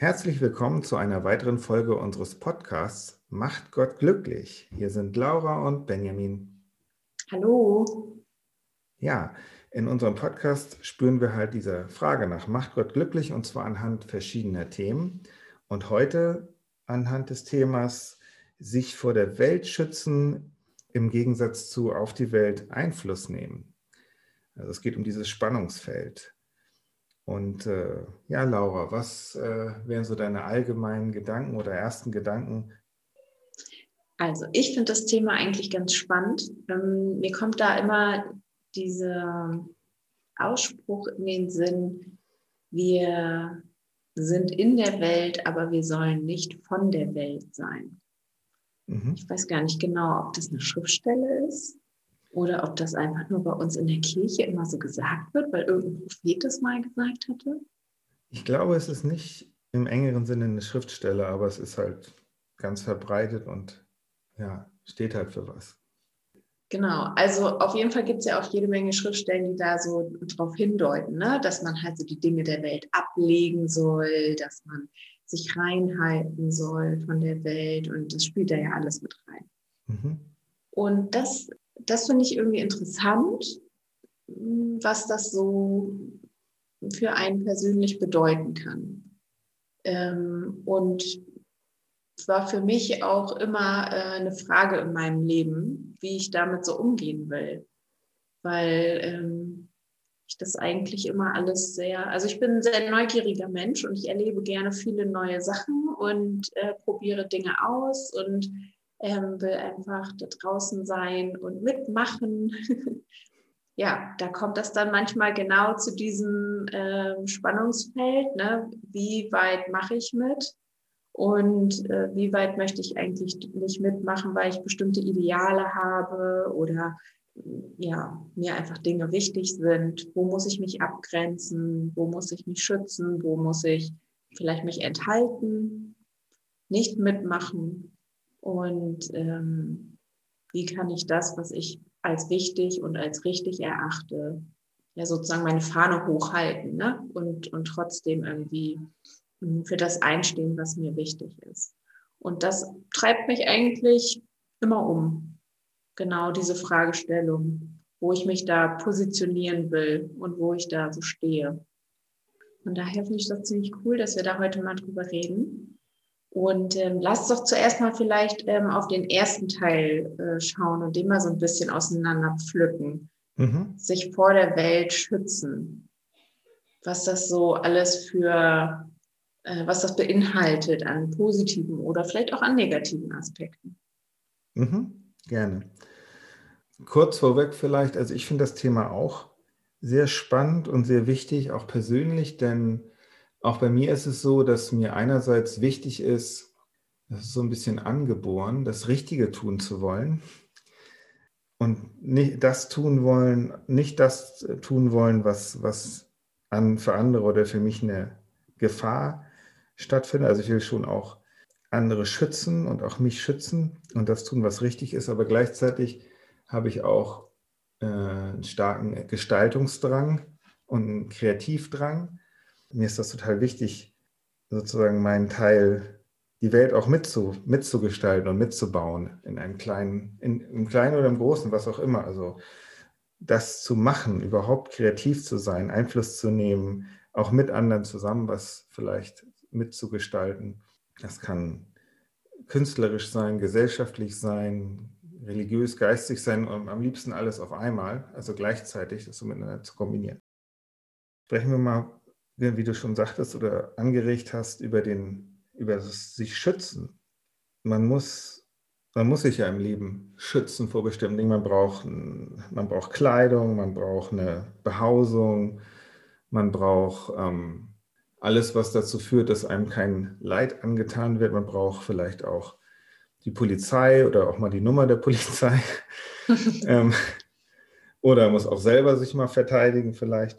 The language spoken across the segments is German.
Herzlich willkommen zu einer weiteren Folge unseres Podcasts Macht Gott glücklich. Hier sind Laura und Benjamin. Hallo. Ja, in unserem Podcast spüren wir halt diese Frage nach Macht Gott glücklich und zwar anhand verschiedener Themen. Und heute anhand des Themas sich vor der Welt schützen im Gegensatz zu auf die Welt Einfluss nehmen. Also es geht um dieses Spannungsfeld. Und äh, ja, Laura, was äh, wären so deine allgemeinen Gedanken oder ersten Gedanken? Also ich finde das Thema eigentlich ganz spannend. Ähm, mir kommt da immer dieser Ausspruch in den Sinn, wir sind in der Welt, aber wir sollen nicht von der Welt sein. Mhm. Ich weiß gar nicht genau, ob das eine Schriftstelle ist oder ob das einfach nur bei uns in der Kirche immer so gesagt wird, weil irgendein Prophet das mal gesagt hatte? Ich glaube, es ist nicht im engeren Sinne eine Schriftstelle, aber es ist halt ganz verbreitet und ja, steht halt für was. Genau, also auf jeden Fall gibt es ja auch jede Menge Schriftstellen, die da so drauf hindeuten, ne? dass man halt so die Dinge der Welt ablegen soll, dass man sich reinhalten soll von der Welt und das spielt da ja alles mit rein. Mhm. Und das das finde ich irgendwie interessant, was das so für einen persönlich bedeuten kann. Ähm, und es war für mich auch immer äh, eine Frage in meinem Leben, wie ich damit so umgehen will. Weil ähm, ich das eigentlich immer alles sehr, also ich bin ein sehr neugieriger Mensch und ich erlebe gerne viele neue Sachen und äh, probiere Dinge aus und ähm, will einfach da draußen sein und mitmachen. ja, da kommt das dann manchmal genau zu diesem ähm, Spannungsfeld. Ne? Wie weit mache ich mit? Und äh, wie weit möchte ich eigentlich nicht mitmachen, weil ich bestimmte Ideale habe oder ja, mir einfach Dinge wichtig sind. Wo muss ich mich abgrenzen? Wo muss ich mich schützen? Wo muss ich vielleicht mich enthalten? Nicht mitmachen? Und ähm, wie kann ich das, was ich als wichtig und als richtig erachte, ja sozusagen meine Fahne hochhalten ne? und, und trotzdem irgendwie hm, für das einstehen, was mir wichtig ist. Und das treibt mich eigentlich immer um. Genau diese Fragestellung, wo ich mich da positionieren will und wo ich da so stehe. Und daher finde ich das ziemlich cool, dass wir da heute mal drüber reden. Und ähm, lasst doch zuerst mal vielleicht ähm, auf den ersten Teil äh, schauen und den mal so ein bisschen auseinander pflücken. Mhm. Sich vor der Welt schützen. Was das so alles für, äh, was das beinhaltet an positiven oder vielleicht auch an negativen Aspekten. Mhm. Gerne. Kurz vorweg vielleicht, also ich finde das Thema auch sehr spannend und sehr wichtig, auch persönlich, denn auch bei mir ist es so, dass mir einerseits wichtig ist, das ist so ein bisschen angeboren, das Richtige tun zu wollen und nicht das tun wollen, nicht das tun wollen, was, was an, für andere oder für mich eine Gefahr stattfindet. Also ich will schon auch andere schützen und auch mich schützen und das tun, was richtig ist, aber gleichzeitig habe ich auch äh, einen starken Gestaltungsdrang und einen Kreativdrang mir ist das total wichtig, sozusagen meinen Teil, die Welt auch mitzu, mitzugestalten und mitzubauen in einem kleinen, in, im Kleinen oder im Großen, was auch immer. Also das zu machen, überhaupt kreativ zu sein, Einfluss zu nehmen, auch mit anderen zusammen was vielleicht mitzugestalten. Das kann künstlerisch sein, gesellschaftlich sein, religiös, geistig sein und am liebsten alles auf einmal, also gleichzeitig das so miteinander zu kombinieren. Sprechen wir mal wie du schon sagtest oder angeregt hast, über, den, über das sich schützen. Man muss, man muss sich ja im Leben schützen vor bestimmten Dingen. Man braucht, man braucht Kleidung, man braucht eine Behausung, man braucht ähm, alles, was dazu führt, dass einem kein Leid angetan wird. Man braucht vielleicht auch die Polizei oder auch mal die Nummer der Polizei. ähm, oder muss auch selber sich mal verteidigen vielleicht.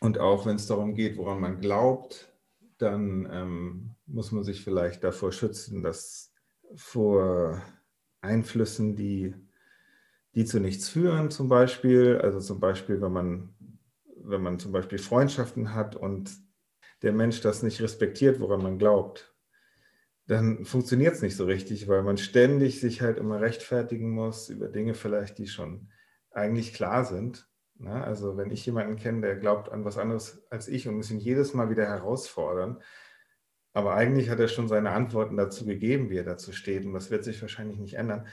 Und auch wenn es darum geht, woran man glaubt, dann ähm, muss man sich vielleicht davor schützen, dass vor Einflüssen, die, die zu nichts führen, zum Beispiel, also zum Beispiel, wenn man, wenn man zum Beispiel Freundschaften hat und der Mensch das nicht respektiert, woran man glaubt, dann funktioniert es nicht so richtig, weil man ständig sich halt immer rechtfertigen muss über Dinge vielleicht, die schon eigentlich klar sind. Na, ne? also wenn ich jemanden kenne, der glaubt an was anderes als ich und muss ihn jedes Mal wieder herausfordern, aber eigentlich hat er schon seine Antworten dazu gegeben, wie er dazu steht und das wird sich wahrscheinlich nicht ändern,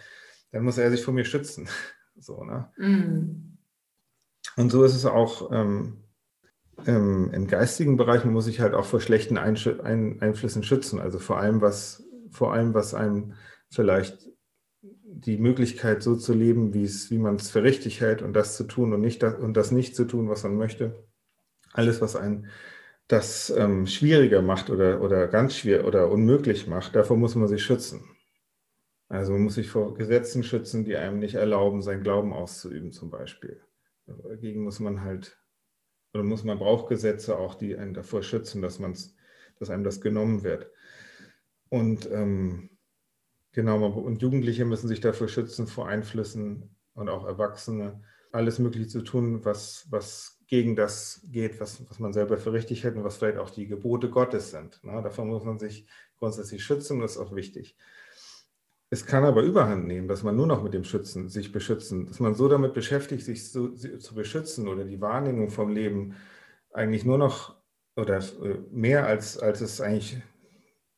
dann muss er sich vor mir schützen. So, ne? Mm. Und so ist es auch ähm, ähm, im geistigen Bereich, man muss sich halt auch vor schlechten Einsch Ein Einflüssen schützen. Also vor allem, was, vor allem, was einem vielleicht die Möglichkeit, so zu leben, wie man es für richtig hält und das zu tun und, nicht das, und das nicht zu tun, was man möchte. Alles, was einen das ähm, schwieriger macht oder, oder ganz schwer oder unmöglich macht, davor muss man sich schützen. Also man muss sich vor Gesetzen schützen, die einem nicht erlauben, seinen Glauben auszuüben, zum Beispiel. Dagegen muss man halt, oder muss man braucht Gesetze auch, die einen davor schützen, dass man's, dass einem das genommen wird. Und ähm, genau, und Jugendliche müssen sich dafür schützen vor Einflüssen und auch Erwachsene, alles Mögliche zu tun, was, was gegen das geht, was, was man selber für richtig hält und was vielleicht auch die Gebote Gottes sind. Na, davon muss man sich grundsätzlich schützen, das ist auch wichtig. Es kann aber überhand nehmen, dass man nur noch mit dem Schützen, sich beschützen, dass man so damit beschäftigt, sich zu, zu beschützen oder die Wahrnehmung vom Leben eigentlich nur noch oder äh, mehr als, als es eigentlich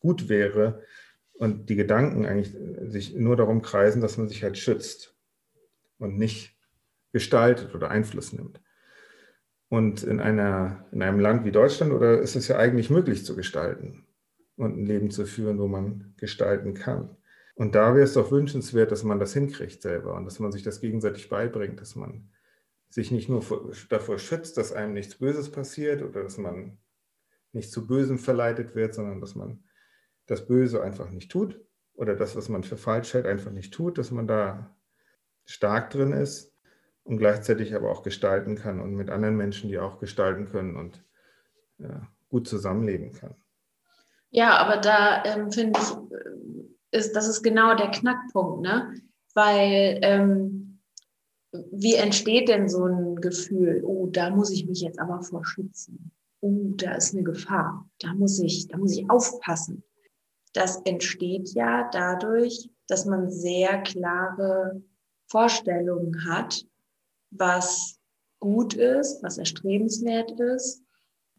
gut wäre und die Gedanken eigentlich äh, sich nur darum kreisen, dass man sich halt schützt und nicht gestaltet oder Einfluss nimmt. Und in, einer, in einem Land wie Deutschland oder ist es ja eigentlich möglich zu gestalten und ein Leben zu führen, wo man gestalten kann. Und da wäre es doch wünschenswert, dass man das hinkriegt selber und dass man sich das gegenseitig beibringt, dass man sich nicht nur davor schützt, dass einem nichts Böses passiert oder dass man nicht zu Bösem verleitet wird, sondern dass man das Böse einfach nicht tut oder das, was man für falsch hält, einfach nicht tut, dass man da stark drin ist und gleichzeitig aber auch gestalten kann und mit anderen Menschen, die auch gestalten können und ja, gut zusammenleben kann. Ja, aber da ähm, finde ich, ist, das ist genau der Knackpunkt, ne? Weil ähm, wie entsteht denn so ein Gefühl, oh, da muss ich mich jetzt aber vor schützen. Oh, da ist eine Gefahr. Da muss ich, da muss ich aufpassen. Das entsteht ja dadurch, dass man sehr klare Vorstellungen hat, was gut ist, was erstrebenswert ist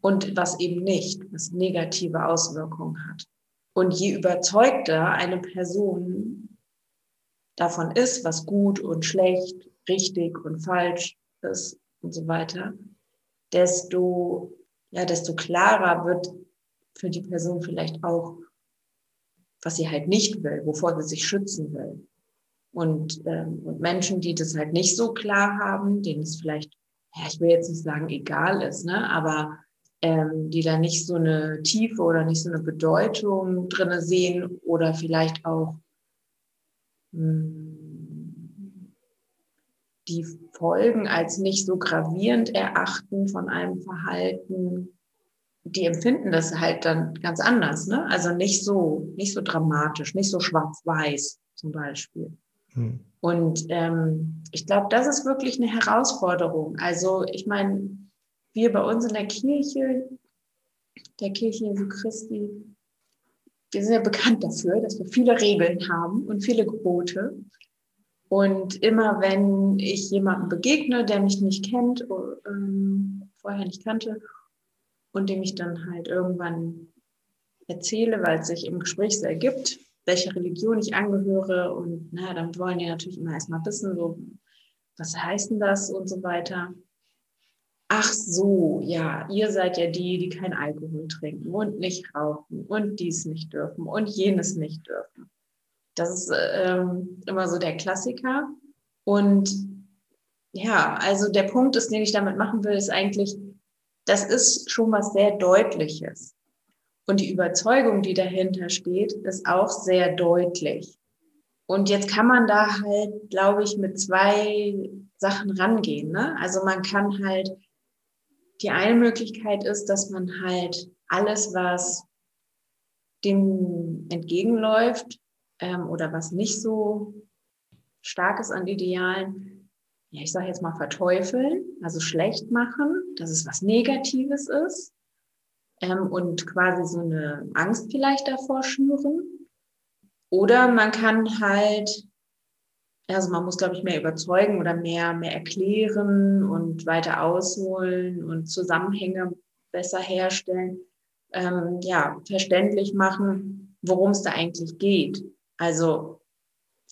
und was eben nicht, was negative Auswirkungen hat. Und je überzeugter eine Person davon ist, was gut und schlecht, richtig und falsch ist und so weiter, desto, ja, desto klarer wird für die Person vielleicht auch, was sie halt nicht will, wovor sie sich schützen will. Und, ähm, und Menschen, die das halt nicht so klar haben, denen es vielleicht, ja, ich will jetzt nicht sagen, egal ist, ne, aber ähm, die da nicht so eine Tiefe oder nicht so eine Bedeutung drinne sehen oder vielleicht auch mh, hm, die Folgen als nicht so gravierend erachten von einem Verhalten, die empfinden das halt dann ganz anders, ne? Also nicht so, nicht so dramatisch, nicht so schwarz-weiß zum Beispiel. Hm. Und ähm, ich glaube, das ist wirklich eine Herausforderung. Also ich meine, wir bei uns in der Kirche, der Kirche Jesu Christi, wir sind ja bekannt dafür, dass wir viele Regeln haben und viele Gebote. Und immer wenn ich jemandem begegne, der mich nicht kennt, ähm, vorher nicht kannte, und dem ich dann halt irgendwann erzähle, weil es sich im Gespräch so ergibt, welcher Religion ich angehöre. Und na, dann wollen die natürlich immer erstmal wissen, so, was heißt denn das und so weiter ach so, ja, ihr seid ja die, die kein Alkohol trinken und nicht rauchen und dies nicht dürfen und jenes nicht dürfen. Das ist ähm, immer so der Klassiker. Und ja, also der Punkt ist, den ich damit machen will, ist eigentlich, das ist schon was sehr Deutliches. Und die Überzeugung, die dahinter steht, ist auch sehr deutlich. Und jetzt kann man da halt, glaube ich, mit zwei Sachen rangehen. Ne? Also man kann halt die eine Möglichkeit ist, dass man halt alles, was dem entgegenläuft ähm, oder was nicht so stark ist an Idealen, ja, ich sage jetzt mal verteufeln, also schlecht machen, dass es was Negatives ist ähm, und quasi so eine Angst vielleicht davor schüren. Oder man kann halt, also man muss, glaube ich, mehr überzeugen oder mehr, mehr erklären und weiter ausholen und Zusammenhänge besser herstellen. Ähm, ja, verständlich machen, worum es da eigentlich geht. Also,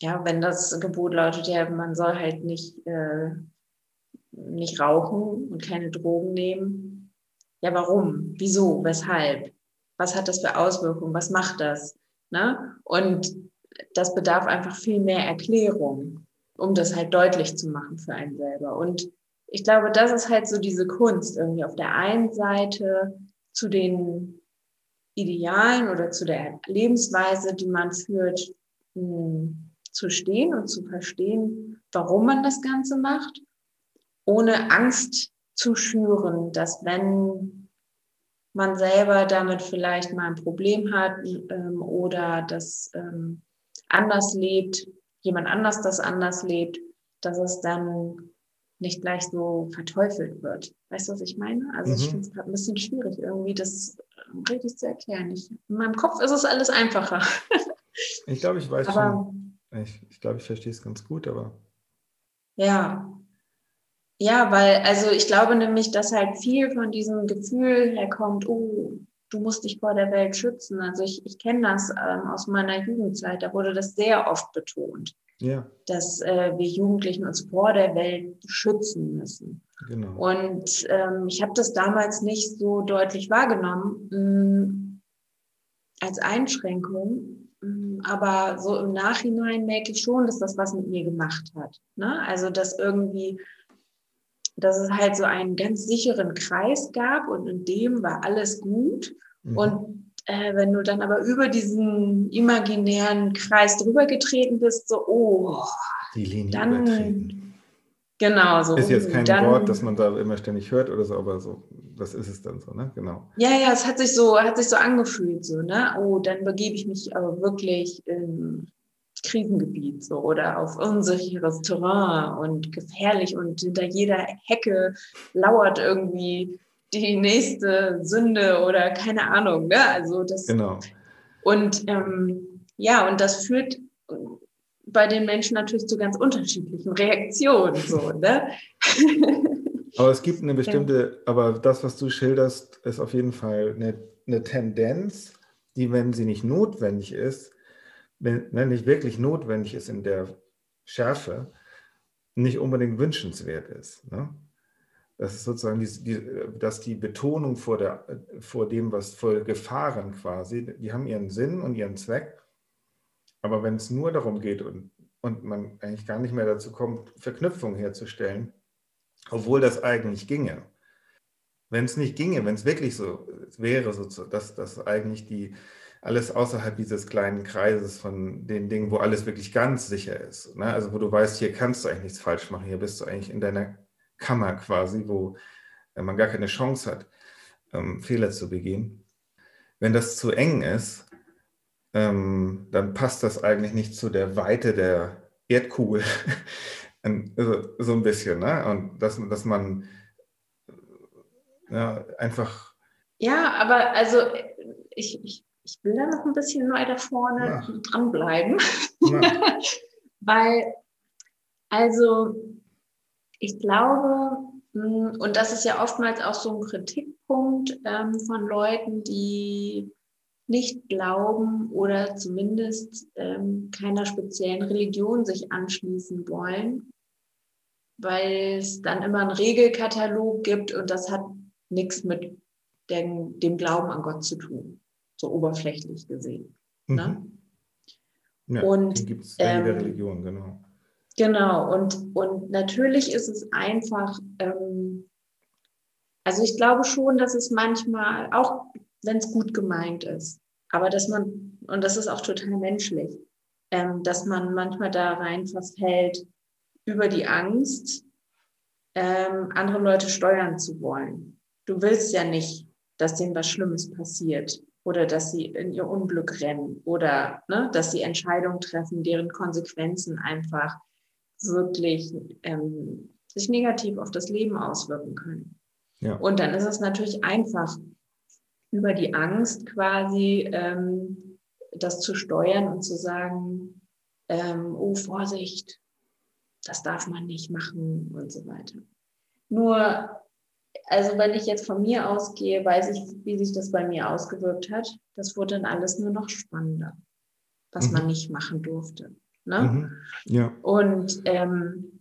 ja, wenn das Gebot lautet, ja, man soll halt nicht, äh, nicht rauchen und keine Drogen nehmen. Ja, warum? Wieso? Weshalb? Was hat das für Auswirkungen? Was macht das? Ne? Und das bedarf einfach viel mehr Erklärung, um das halt deutlich zu machen für einen selber. Und ich glaube, das ist halt so diese Kunst, irgendwie auf der einen Seite zu den Idealen oder zu der Lebensweise, die man führt, hm, zu stehen und zu verstehen, warum man das Ganze macht, ohne Angst zu schüren, dass wenn man selber damit vielleicht mal ein Problem hat ähm, oder das ähm, anders lebt, jemand anders das anders lebt, dass es dann nicht gleich so verteufelt wird. Weißt du, was ich meine? Also mhm. ich finde es gerade ein bisschen schwierig, irgendwie das richtig zu erklären. Ich, in meinem Kopf ist es alles einfacher. ich glaube, ich weiß aber, schon. Ich, ich glaube, ich verstehe es ganz gut, aber. Ja. Ja, weil, also ich glaube nämlich, dass halt viel von diesem Gefühl herkommt, oh, du musst dich vor der Welt schützen. Also ich, ich kenne das ähm, aus meiner Jugendzeit, da wurde das sehr oft betont ja. dass äh, wir Jugendlichen uns vor der Welt schützen müssen. Genau. Und ähm, ich habe das damals nicht so deutlich wahrgenommen mh, mm, als Einschränkung, aber so im Nachhinein merke ich schon, dass das was mit mir gemacht hat. Ne? Also dass irgendwie, dass es halt so einen ganz sicheren Kreis gab und in dem war alles gut. Mhm. Und äh, wenn du dann aber über diesen imaginären Kreis drüber getreten bist, so, oh, die Linie dann. Genau, so. Ist jetzt kein dann, Wort, das man da immer ständig hört oder so, aber so, das ist es dann so, ne? Genau. Ja, ja, es hat sich so, hat sich so angefühlt, so, ne? Oh, dann begebe ich mich aber wirklich in Krisengebiet so oder auf unsicheres Terrain und gefährlich und hinter jeder Hecke lauert irgendwie die nächste Sünde oder keine Ahnung. Ne? Also das, genau. Und ähm, ja, und das führt bei den Menschen natürlich zu ganz unterschiedlichen Reaktionen. So, ne? aber es gibt eine bestimmte, aber das, was du schilderst, ist auf jeden Fall eine, eine Tendenz, die, wenn sie nicht notwendig ist, wenn, wenn nicht wirklich notwendig ist in der Schärfe, nicht unbedingt wünschenswert ist. Ne? Das ist sozusagen, die, die, dass die Betonung vor, der, vor dem, was vor Gefahren quasi, die haben ihren Sinn und ihren Zweck. Aber wenn es nur darum geht und, und man eigentlich gar nicht mehr dazu kommt, Verknüpfungen herzustellen, obwohl das eigentlich ginge. Wenn es nicht ginge, wenn es wirklich so wäre, so, dass, dass eigentlich die, alles außerhalb dieses kleinen Kreises von den Dingen, wo alles wirklich ganz sicher ist. Ne? Also wo du weißt, hier kannst du eigentlich nichts falsch machen, hier bist du eigentlich in deiner Kammer quasi, wo man gar keine Chance hat, ähm, Fehler zu begehen. Wenn das zu eng ist, ähm, dann passt das eigentlich nicht zu der Weite der Erdkugel. Also, so ein bisschen, ne? Und dass, dass man ja, einfach. Ja, aber also ich, ich, ich will da noch ein bisschen weiter vorne ja. dranbleiben. Ja. Weil, also ich glaube, hm, und das ist ja oftmals auch so ein Kritikpunkt ähm, von Leuten, die nicht glauben oder zumindest ähm, keiner speziellen Religion sich anschließen wollen, weil es dann immer einen Regelkatalog gibt und das hat nichts mit dem, dem Glauben an Gott zu tun, so oberflächlich gesehen. Ne? Mhm. Ja, und gibt es ähm, jede Religion, genau. Genau, und, und natürlich ist es einfach, ähm, also ich glaube schon, dass es manchmal, auch wenn es gut gemeint ist, aber dass man, und das ist auch total menschlich, ähm, dass man manchmal da rein verfällt, über die Angst, ähm, andere Leute steuern zu wollen. Du willst ja nicht, dass denen was Schlimmes passiert oder dass sie in ihr Unglück rennen oder ne, dass sie Entscheidungen treffen, deren Konsequenzen einfach wirklich ähm, sich negativ auf das Leben auswirken können. Ja. Und dann ist es natürlich einfach, über die Angst quasi ähm, das zu steuern und zu sagen, ähm, oh Vorsicht, das darf man nicht machen und so weiter. Nur, also wenn ich jetzt von mir ausgehe, weiß ich, wie sich das bei mir ausgewirkt hat. Das wurde dann alles nur noch spannender, was mhm. man nicht machen durfte. Ne? Mhm. Ja. Und, ähm,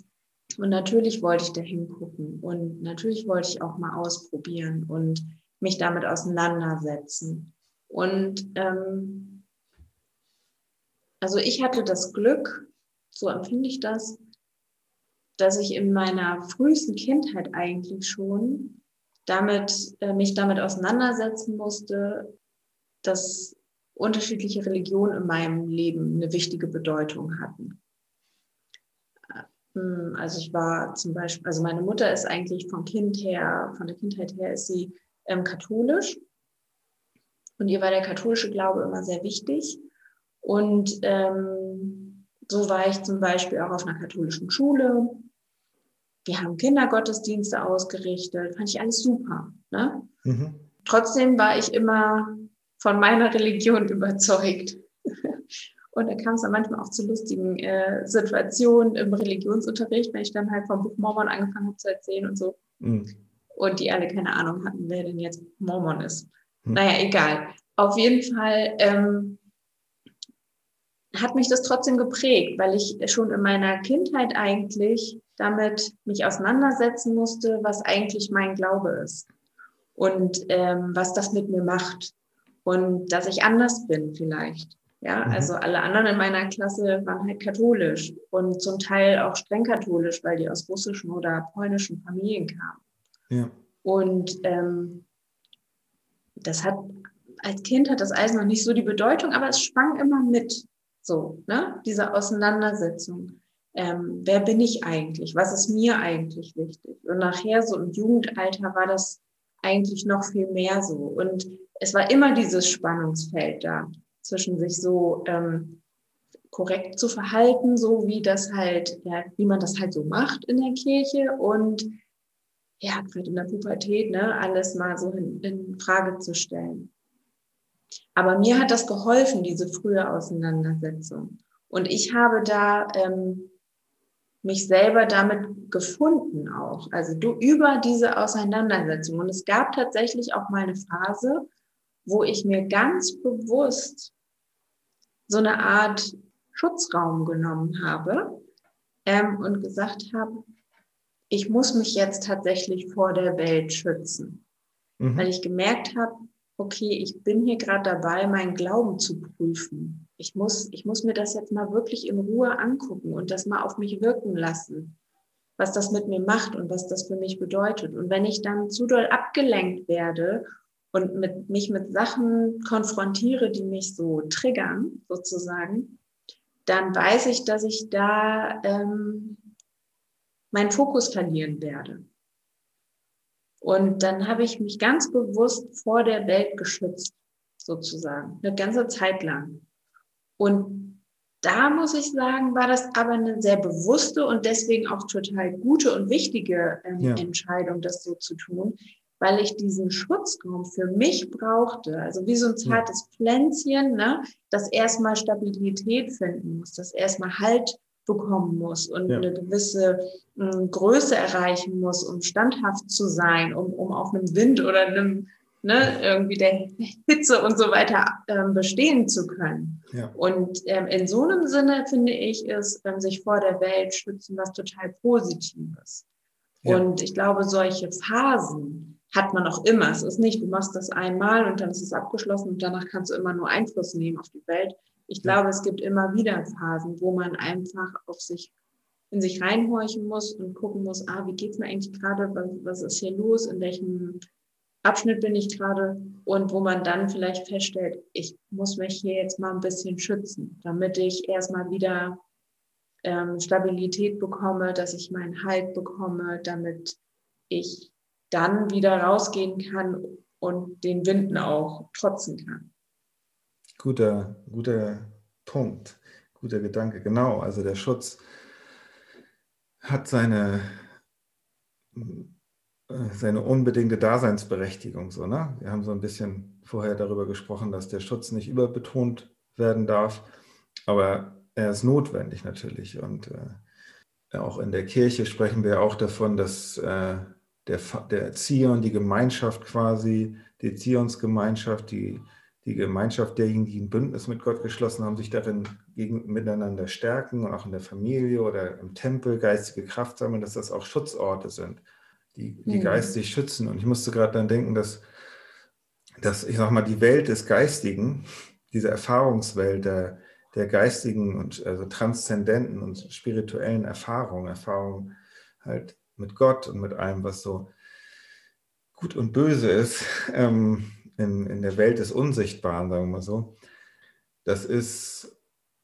und natürlich wollte ich da hingucken und natürlich wollte ich auch mal ausprobieren und mich damit auseinandersetzen. Und ähm, also ich hatte das Glück, so empfinde ich das, dass ich in meiner frühesten Kindheit eigentlich schon damit, äh, mich damit auseinandersetzen musste, dass unterschiedliche Religionen in meinem Leben eine wichtige Bedeutung hatten. Hm, also ich war zum Beispiel, also meine Mutter ist eigentlich vom Kind her, von der Kindheit her ist sie ähm, katholisch. Und ihr war der katholische Glaube immer sehr wichtig. Und ähm, so war ich zum Beispiel auch auf einer katholischen Schule. Wir haben Kindergottesdienste ausgerichtet, fand ich alles super. Ne? Mhm. Trotzdem war ich immer von meiner Religion überzeugt. Und da kam es dann manchmal auch zu lustigen äh, Situationen im Religionsunterricht, wenn ich dann halt vom Buch Mormon angefangen habe zu erzählen und so. Mhm. Und die alle keine Ahnung hatten, wer denn jetzt Mormon ist. Mhm. Naja, egal. Auf jeden Fall ähm, hat mich das trotzdem geprägt, weil ich schon in meiner Kindheit eigentlich damit mich auseinandersetzen musste, was eigentlich mein Glaube ist und ähm, was das mit mir macht und dass ich anders bin vielleicht. Ja, mhm. also alle anderen in meiner Klasse waren halt katholisch und zum Teil auch streng katholisch, weil die aus russischen oder polnischen Familien kamen. Und ähm, das hat als Kind hat das alles noch nicht so die Bedeutung, aber es schwang immer mit. So, ne? Diese Auseinandersetzung. Ähm, wer bin ich eigentlich? Was ist mir eigentlich wichtig? Und nachher so im Jugendalter war das eigentlich noch viel mehr so. Und es war immer dieses Spannungsfeld da zwischen sich so ähm, korrekt zu verhalten, so wie das halt, ja, wie man das halt so macht in der Kirche und ja, gerade in der Pubertät, ne, alles mal so in, in Frage zu stellen. Aber mir hat das geholfen, diese frühe Auseinandersetzung. Und ich habe da ähm, mich selber damit gefunden auch. Also du über diese Auseinandersetzung. Und es gab tatsächlich auch mal eine Phase, wo ich mir ganz bewusst so eine Art Schutzraum genommen habe ähm, und gesagt habe, ich muss mich jetzt tatsächlich vor der Welt schützen. Mhm. Weil ich gemerkt habe, okay, ich bin hier gerade dabei, meinen Glauben zu prüfen. Ich muss, ich muss mir das jetzt mal wirklich in Ruhe angucken und das mal auf mich wirken lassen, was das mit mir macht und was das für mich bedeutet. Und wenn ich dann zu doll abgelenkt werde und mit, mich mit Sachen konfrontiere, die mich so triggern, sozusagen, dann weiß ich, dass ich da ähm, meinen Fokus verlieren werde. Und dann habe ich mich ganz bewusst vor der Welt geschützt, sozusagen, eine ganze Zeit lang. Und da muss ich sagen, war das aber eine sehr bewusste und deswegen auch total gute und wichtige ähm, ja. Entscheidung, das so zu tun, weil ich diesen Schutzraum für mich brauchte. Also wie so ein zartes Pflänzchen, ne, das erstmal Stabilität finden muss, das erstmal Halt bekommen muss und ja. eine gewisse hm, Größe erreichen muss, um standhaft zu sein, um, um auf einem Wind oder einem ne, irgendwie der Hitze und so weiter ähm, bestehen zu können. Ja. Und ähm, in so einem Sinne finde ich, ist ähm, sich vor der Welt schützen was total Positives. Ja. Und ich glaube, solche Phasen hat man auch immer. Es ist nicht, du machst das einmal und dann ist es abgeschlossen und danach kannst du immer nur Einfluss nehmen auf die Welt, ich glaube, es gibt immer wieder Phasen, wo man einfach auf sich, in sich reinhorchen muss und gucken muss, ah, wie geht's mir eigentlich gerade, was, was ist hier los, in welchem Abschnitt bin ich gerade? Und wo man dann vielleicht feststellt, ich muss mich hier jetzt mal ein bisschen schützen, damit ich erstmal wieder ähm, Stabilität bekomme, dass ich meinen Halt bekomme, damit ich dann wieder rausgehen kann und den Winden auch trotzen kann. Guter, guter Punkt, guter Gedanke. Genau, also der Schutz hat seine äh, seine unbedingte Daseinsberechtigung. So, ne? Wir haben so ein bisschen vorher darüber gesprochen, dass der Schutz nicht überbetont werden darf, aber er ist notwendig natürlich. Und äh, auch in der Kirche sprechen wir auch davon, dass äh, der, der Zion, die Gemeinschaft quasi, die Zionsgemeinschaft, die, die Gemeinschaft derjenigen, die ein Bündnis mit Gott geschlossen haben, sich darin gegen, miteinander stärken und auch in der Familie oder im Tempel geistige Kraft sammeln, dass das auch Schutzorte sind die, die mhm. geistig schützen. Und ich musste gerade dann denken, dass, dass, ich sag mal, die Welt des Geistigen, diese Erfahrungswelt der, der geistigen und also transzendenten und spirituellen Erfahrungen, Erfahrungen halt mit Gott und mit allem, was so gut und böse ist, ähm, in, in der Welt des Unsichtbaren, sagen wir mal so, das ist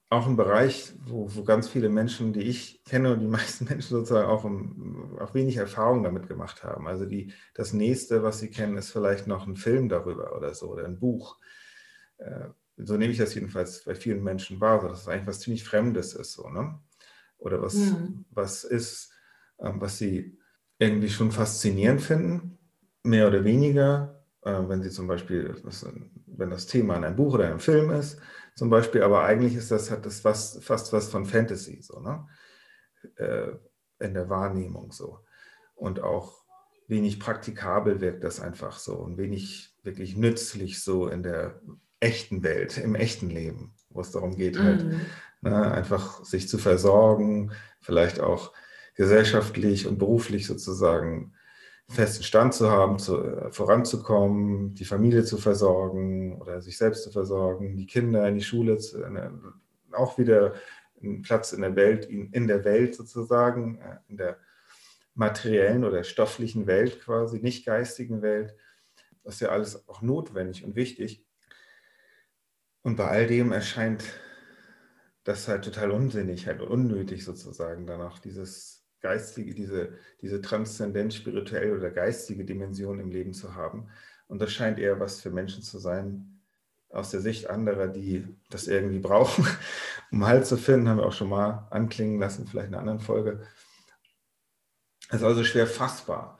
auch ein Bereich, wo, wo ganz viele Menschen, die ich kenne und die meisten Menschen sozusagen auch, um, auch wenig Erfahrung damit gemacht haben. Also die, das nächste, was sie kennen, ist vielleicht noch ein Film darüber oder so oder ein Buch. Äh, so nehme ich das jedenfalls bei vielen Menschen wahr, dass es eigentlich was ziemlich Fremdes ist, so, ne? Oder was, mhm. was ist, ähm, was sie irgendwie schon faszinierend finden, mehr oder weniger, wenn sie zum Beispiel, wenn das Thema in einem Buch oder einem Film ist, zum Beispiel, aber eigentlich ist das, hat das fast, fast was von Fantasy, so, ne? Äh, in der Wahrnehmung so. Und auch wenig praktikabel wirkt das einfach so und wenig wirklich nützlich so in der echten Welt, im echten Leben, wo es darum geht, halt mhm. ne, einfach sich zu versorgen, vielleicht auch gesellschaftlich und beruflich sozusagen festen Stand zu haben, zu, äh, voranzukommen, die Familie zu versorgen oder sich selbst zu versorgen, die Kinder in die Schule, zu, äh, auch wieder einen Platz in der Welt, in der Welt sozusagen, äh, in der materiellen oder stofflichen Welt quasi, nicht geistigen Welt. Das ist ja alles auch notwendig und wichtig. Und bei all dem erscheint das halt total unsinnig, halt unnötig sozusagen, dann auch dieses geistige, diese, diese transzendent spirituelle oder geistige Dimension im Leben zu haben. Und das scheint eher was für Menschen zu sein, aus der Sicht anderer, die das irgendwie brauchen, um Halt zu finden, haben wir auch schon mal anklingen lassen, vielleicht in einer anderen Folge. Es ist also schwer fassbar.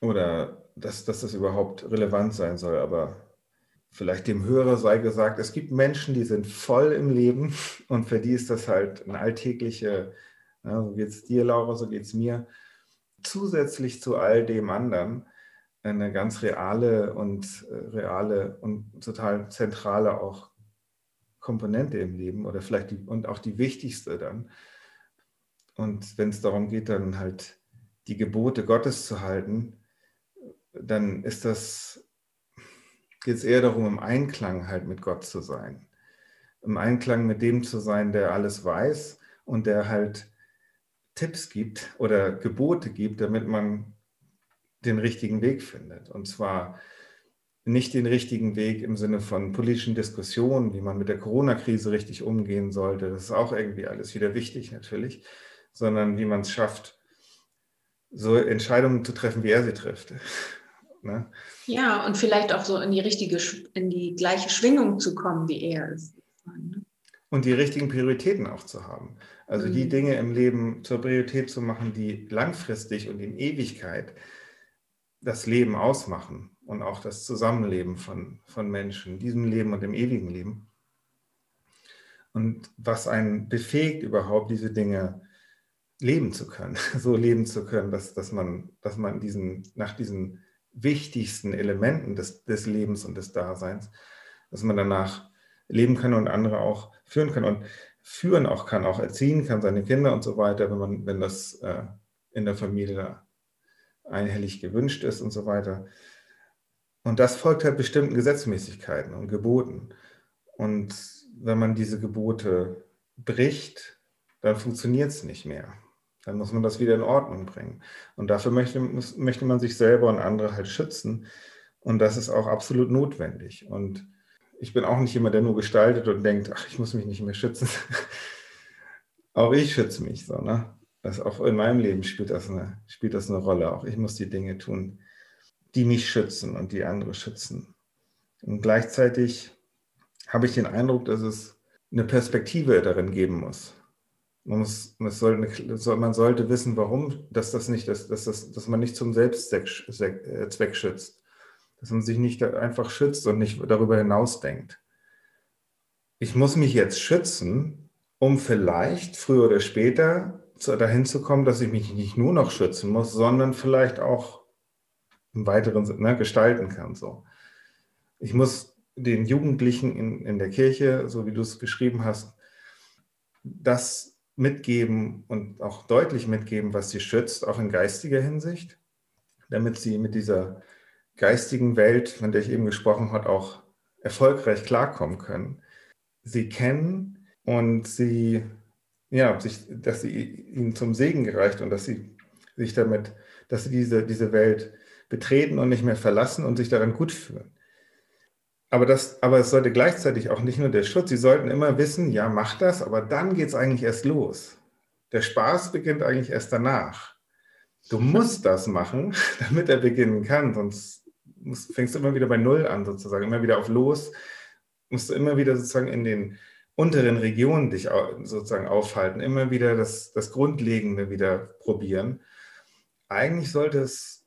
Oder dass, dass das überhaupt relevant sein soll. Aber vielleicht dem Hörer sei gesagt, es gibt Menschen, die sind voll im Leben und für die ist das halt eine alltägliche ja, so geht es dir, Laura, so geht es mir. Zusätzlich zu all dem anderen eine ganz reale und äh, reale und total zentrale auch Komponente im Leben oder vielleicht die, und auch die wichtigste dann. Und wenn es darum geht, dann halt die Gebote Gottes zu halten, dann ist das, geht es eher darum, im Einklang halt mit Gott zu sein. Im Einklang mit dem zu sein, der alles weiß und der halt Tipps gibt oder Gebote gibt, damit man den richtigen Weg findet. Und zwar nicht den richtigen Weg im Sinne von politischen Diskussionen, wie man mit der Corona-Krise richtig umgehen sollte. Das ist auch irgendwie alles wieder wichtig natürlich, sondern wie man es schafft, so Entscheidungen zu treffen, wie er sie trifft. ne? Ja, und vielleicht auch so in die richtige, in die gleiche Schwingung zu kommen, wie er es. Und die richtigen Prioritäten auch zu haben. Also mhm. die Dinge im Leben zur Priorität zu machen, die langfristig und in Ewigkeit das Leben ausmachen und auch das Zusammenleben von, von Menschen, diesem Leben und dem ewigen Leben. Und was einen befähigt, überhaupt diese Dinge leben zu können, so leben zu können, dass, dass, man, dass man diesen, nach diesen wichtigsten Elementen des, des Lebens und des Daseins, dass man danach leben kann und andere auch führen kann. Und führen auch kann, auch erziehen kann, seine Kinder und so weiter, wenn, man, wenn das äh, in der Familie einhellig gewünscht ist und so weiter. Und das folgt halt bestimmten Gesetzmäßigkeiten und Geboten. Und wenn man diese Gebote bricht, dann funktioniert es nicht mehr. Dann muss man das wieder in Ordnung bringen. Und dafür möchte, muss, möchte man sich selber und andere halt schützen. Und das ist auch absolut notwendig. Und ich bin auch nicht jemand, der nur gestaltet und denkt, ach, ich muss mich nicht mehr schützen. auch ich schütze mich so, ne? Das auch in meinem Leben spielt das, eine, spielt das eine Rolle. Auch ich muss die Dinge tun, die mich schützen und die andere schützen. Und gleichzeitig habe ich den Eindruck, dass es eine Perspektive darin geben muss. Man, muss, soll, man sollte wissen, warum, dass, das nicht, dass, dass, das, dass man nicht zum Selbstzweck äh, schützt. Dass man sich nicht einfach schützt und nicht darüber hinaus denkt. Ich muss mich jetzt schützen, um vielleicht früher oder später dahin zu kommen, dass ich mich nicht nur noch schützen muss, sondern vielleicht auch im weiteren Sinne ne, gestalten kann. So. Ich muss den Jugendlichen in, in der Kirche, so wie du es geschrieben hast, das mitgeben und auch deutlich mitgeben, was sie schützt, auch in geistiger Hinsicht, damit sie mit dieser geistigen Welt, von der ich eben gesprochen habe, auch erfolgreich klarkommen können. Sie kennen und sie, ja, sich, dass sie ihnen zum Segen gereicht und dass sie sich damit, dass sie diese, diese Welt betreten und nicht mehr verlassen und sich daran gut fühlen. Aber, das, aber es sollte gleichzeitig auch nicht nur der Schutz, sie sollten immer wissen, ja, mach das, aber dann geht es eigentlich erst los. Der Spaß beginnt eigentlich erst danach. Du musst das machen, damit er beginnen kann, sonst musst, fängst du immer wieder bei Null an, sozusagen, immer wieder auf Los, musst du immer wieder sozusagen in den unteren Regionen dich sozusagen aufhalten, immer wieder das, das Grundlegende wieder probieren. Eigentlich sollte es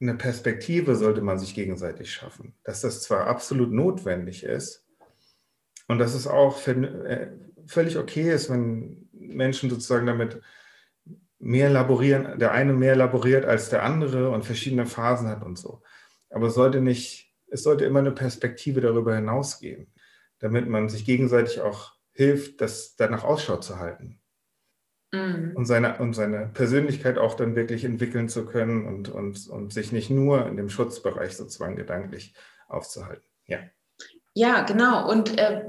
eine Perspektive sollte man sich gegenseitig schaffen, dass das zwar absolut notwendig ist und dass es auch äh, völlig okay ist, wenn Menschen sozusagen damit mehr laborieren, der eine mehr laboriert als der andere und verschiedene Phasen hat und so. Aber es sollte nicht, es sollte immer eine Perspektive darüber hinausgehen, damit man sich gegenseitig auch hilft, das danach Ausschau zu halten mhm. und, seine, und seine Persönlichkeit auch dann wirklich entwickeln zu können und, und, und sich nicht nur in dem Schutzbereich sozusagen gedanklich aufzuhalten. Ja. Ja, genau. Und äh,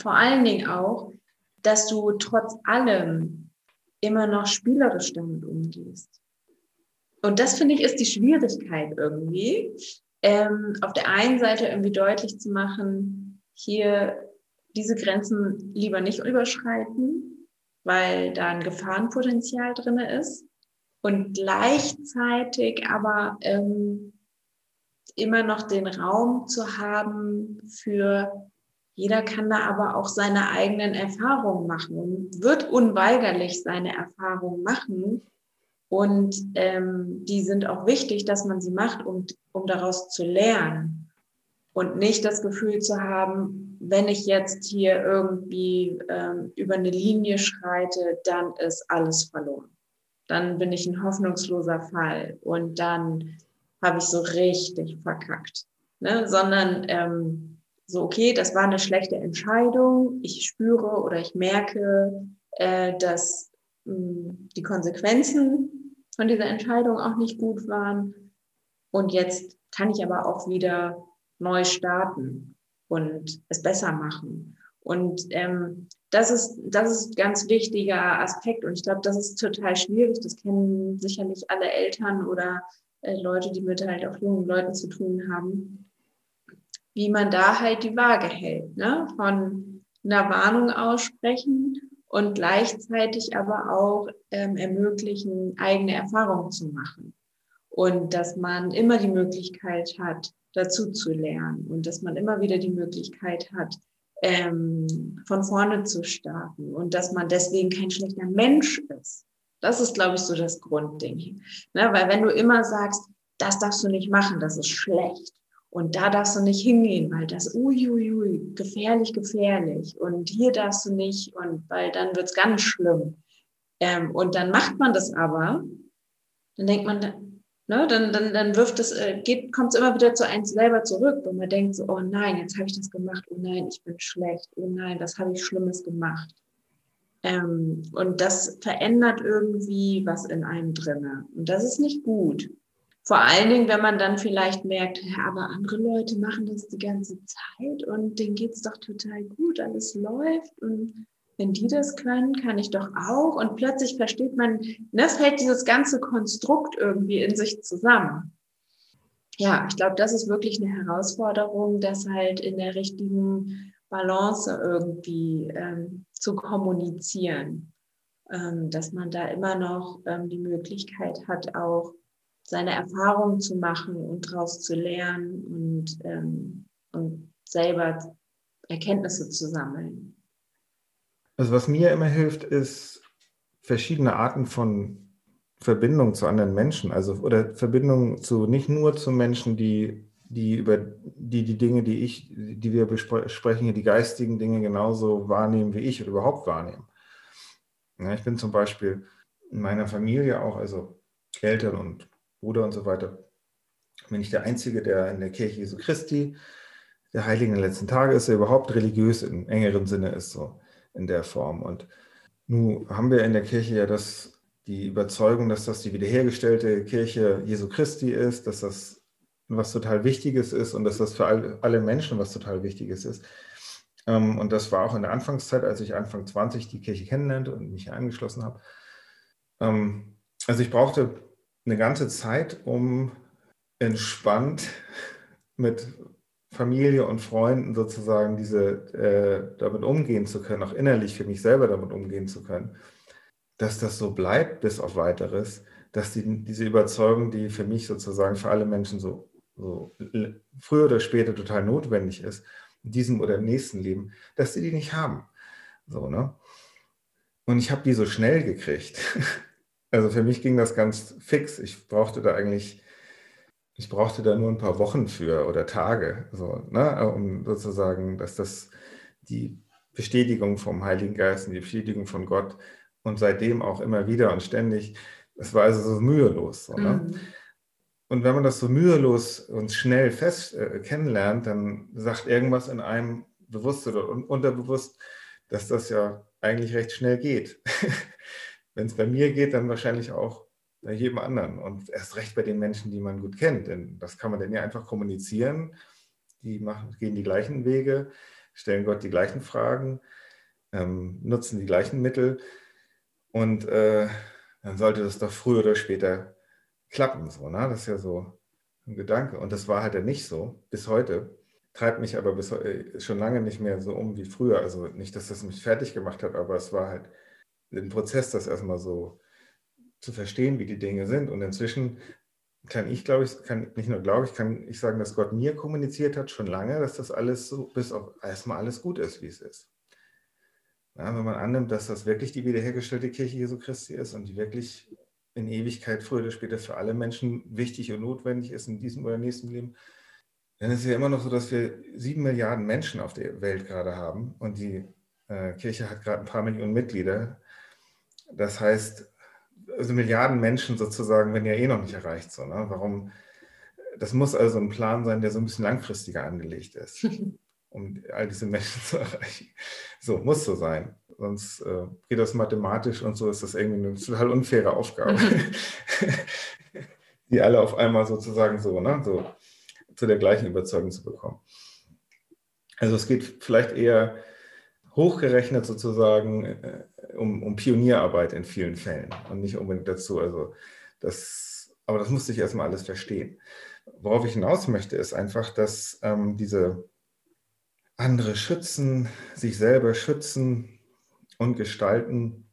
vor allen Dingen auch, dass du trotz allem immer noch spielerisch damit umgehst. Und das finde ich ist die Schwierigkeit irgendwie. Ähm, auf der einen Seite irgendwie deutlich zu machen, hier diese Grenzen lieber nicht überschreiten, weil da ein Gefahrenpotenzial drin ist und gleichzeitig aber ähm, immer noch den Raum zu haben für jeder kann da aber auch seine eigenen Erfahrungen machen und wird unweigerlich seine Erfahrungen machen. Und ähm, die sind auch wichtig, dass man sie macht, um, um daraus zu lernen und nicht das Gefühl zu haben, wenn ich jetzt hier irgendwie ähm, über eine Linie schreite, dann ist alles verloren. Dann bin ich ein hoffnungsloser Fall und dann habe ich so richtig verkackt. Ne? Sondern ähm, so, okay, das war eine schlechte Entscheidung. Ich spüre oder ich merke, äh, dass mh, hm, die Konsequenzen von dieser Entscheidung auch nicht gut waren. Und jetzt kann ich aber auch wieder neu starten und es besser machen. Und ähm, das ist, das ist ganz wichtiger Aspekt. Und ich glaube, das ist total schwierig. Das kennen sicherlich alle Eltern oder äh, Leute, die mit halt auch jungen Leuten zu tun haben, wie man da halt die Waage hält. Ne? Von einer Warnung aussprechen und gleichzeitig aber auch ähm, ermöglichen, eigene Erfahrungen zu machen. Und dass man immer die Möglichkeit hat, dazu zu lernen und dass man immer wieder die Möglichkeit hat, ähm, von vorne zu starten und dass man deswegen kein schlechter Mensch ist. Das ist, glaube ich, so das Grundding. Ne? Weil wenn du immer sagst, das darfst du nicht machen, das ist schlecht. Und da darfst du nicht hingehen, weil das, uiuiui, gefährlich, gefährlich. Und hier darfst du nicht, und weil dann wird's ganz schlimm. Ähm, und dann macht man das aber, dann denkt man, Ne, dann, dann, dann wirft es, äh, kommt es immer wieder zu einem selber zurück, wo man denkt so, oh nein, jetzt habe ich das gemacht, oh nein, ich bin schlecht, oh nein, das habe ich Schlimmes gemacht. Ähm, und das verändert irgendwie was in einem drinne. Und das ist nicht gut. Vor allen Dingen, wenn man dann vielleicht merkt, ja, aber andere Leute machen das die ganze Zeit und denen geht es doch total gut, alles läuft und wenn die das können, kann ich doch auch. Und plötzlich versteht man, ne, fällt dieses ganze Konstrukt irgendwie in sich zusammen. Ja, ich glaube, das ist wirklich eine Herausforderung, das halt in der richtigen Balance irgendwie ähm, zu kommunizieren. Ähm, dass man da immer noch ähm, die Möglichkeit hat, auch seine Erfahrungen zu machen und daraus zu lernen und, ähm, und selber Erkenntnisse zu sammeln. Also was mir immer hilft, ist verschiedene Arten von Verbindung zu anderen Menschen, also oder Verbindung zu nicht nur zu Menschen, die, die über die, die Dinge, die ich, die wir besprechen, die geistigen Dinge genauso wahrnehmen wie ich oder überhaupt wahrnehmen. Ja, ich bin zum Beispiel in meiner Familie auch, also Eltern und Bruder und so weiter, bin ich der Einzige, der in der Kirche Jesu Christi, der Heiligen der letzten Tage ist, der überhaupt religiös im engeren Sinne ist, so in der Form. Und nun haben wir in der Kirche ja das, die Überzeugung, dass das die wiederhergestellte Kirche Jesu Christi ist, dass das was total Wichtiges ist und dass das für alle Menschen was total Wichtiges ist. Ähm, und das war auch in der Anfangszeit, als ich Anfang 20 die Kirche kennenlernte und mich angeschlossen habe. Ähm, also ich brauchte eine ganze Zeit, um entspannt mit Familie und Freunden sozusagen diese, äh, damit umgehen zu können, auch innerlich für mich selber damit umgehen zu können, dass das so bleibt bis auf weiteres, dass die, diese Überzeugung, die für mich sozusagen für alle Menschen so, so früher oder später total notwendig ist, in diesem oder im nächsten Leben, dass sie die nicht haben. So, ne? Und ich habe die so schnell gekriegt. Also für mich ging das ganz fix. Ich brauchte da eigentlich ich brauchte da nur ein paar Wochen für oder Tage, so, ne, um sozusagen, dass das die Bestätigung vom Heiligen Geist und die Bestätigung von Gott und seitdem auch immer wieder und ständig, das war also so mühelos. So, ne? Mhm. Und wenn man das so mühelos und schnell fest äh, kennenlernt, dann sagt irgendwas in einem bewusst oder un unterbewusst, dass das ja eigentlich recht schnell geht. wenn es bei mir geht, dann wahrscheinlich auch bei jedem anderen und erst recht bei den Menschen, die man gut kennt. Denn das kann man dann ja einfach kommunizieren. Die machen, gehen die gleichen Wege, stellen Gott die gleichen Fragen, ähm, nutzen die gleichen Mittel. Und äh, dann sollte das doch früher oder später klappen. So, ne? Das ist ja so ein Gedanke. Und das war halt ja nicht so bis heute. Treibt mich aber bis, äh, schon lange nicht mehr so um wie früher. Also nicht, dass das mich fertig gemacht hat, aber es war halt ein Prozess, das erstmal so zu verstehen, wie die Dinge sind. Und inzwischen kann ich, glaube ich, kann nicht nur glaube ich, kann ich sagen, dass Gott mir kommuniziert hat schon lange, dass das alles so bis auf erstmal alles gut ist, wie es ist. Ja, wenn man annimmt, dass das wirklich die wiederhergestellte Kirche Jesu Christi ist und die wirklich in Ewigkeit früher oder später für alle Menschen wichtig und notwendig ist in diesem oder nächsten Leben, dann ist es ja immer noch so, dass wir sieben Milliarden Menschen auf der Welt gerade haben und die äh, Kirche hat gerade ein paar Millionen Mitglieder. Das heißt, also Milliarden Menschen sozusagen werden ja eh noch nicht erreicht. So, ne? Warum? Das muss also ein Plan sein, der so ein bisschen langfristiger angelegt ist, um all diese Menschen zu erreichen. So, muss so sein. Sonst äh, geht das mathematisch und so ist das irgendwie eine total unfaire Aufgabe, die alle auf einmal sozusagen so, ne, so zu der gleichen Überzeugung zu bekommen. Also es geht vielleicht eher hochgerechnet sozusagen äh, um, um, Pionierarbeit in vielen Fällen und nicht unbedingt dazu. Also das, aber das musste ich erstmal alles verstehen. Worauf ich hinaus möchte, ist einfach, dass ähm, diese andere schützen, sich selber schützen und gestalten,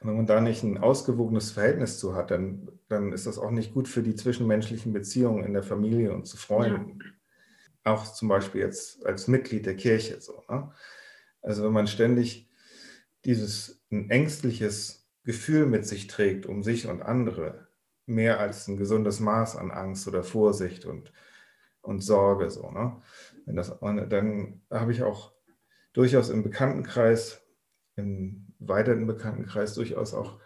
wenn man da nicht ein ausgewogenes Verhältnis zu hat, dann, dann ist das auch nicht gut für die zwischenmenschlichen Beziehungen in der Familie und zu Freunden. Ja. Auch zum Beispiel jetzt als Mitglied der Kirche. So, ne? Also wenn man ständig dieses ein ängstliches Gefühl mit sich trägt um sich und andere, mehr als ein gesundes Maß an Angst oder Vorsicht und, und Sorge. So, ne? Wenn das, dann habe ich auch durchaus im Bekanntenkreis, im weiteren Bekanntenkreis durchaus auch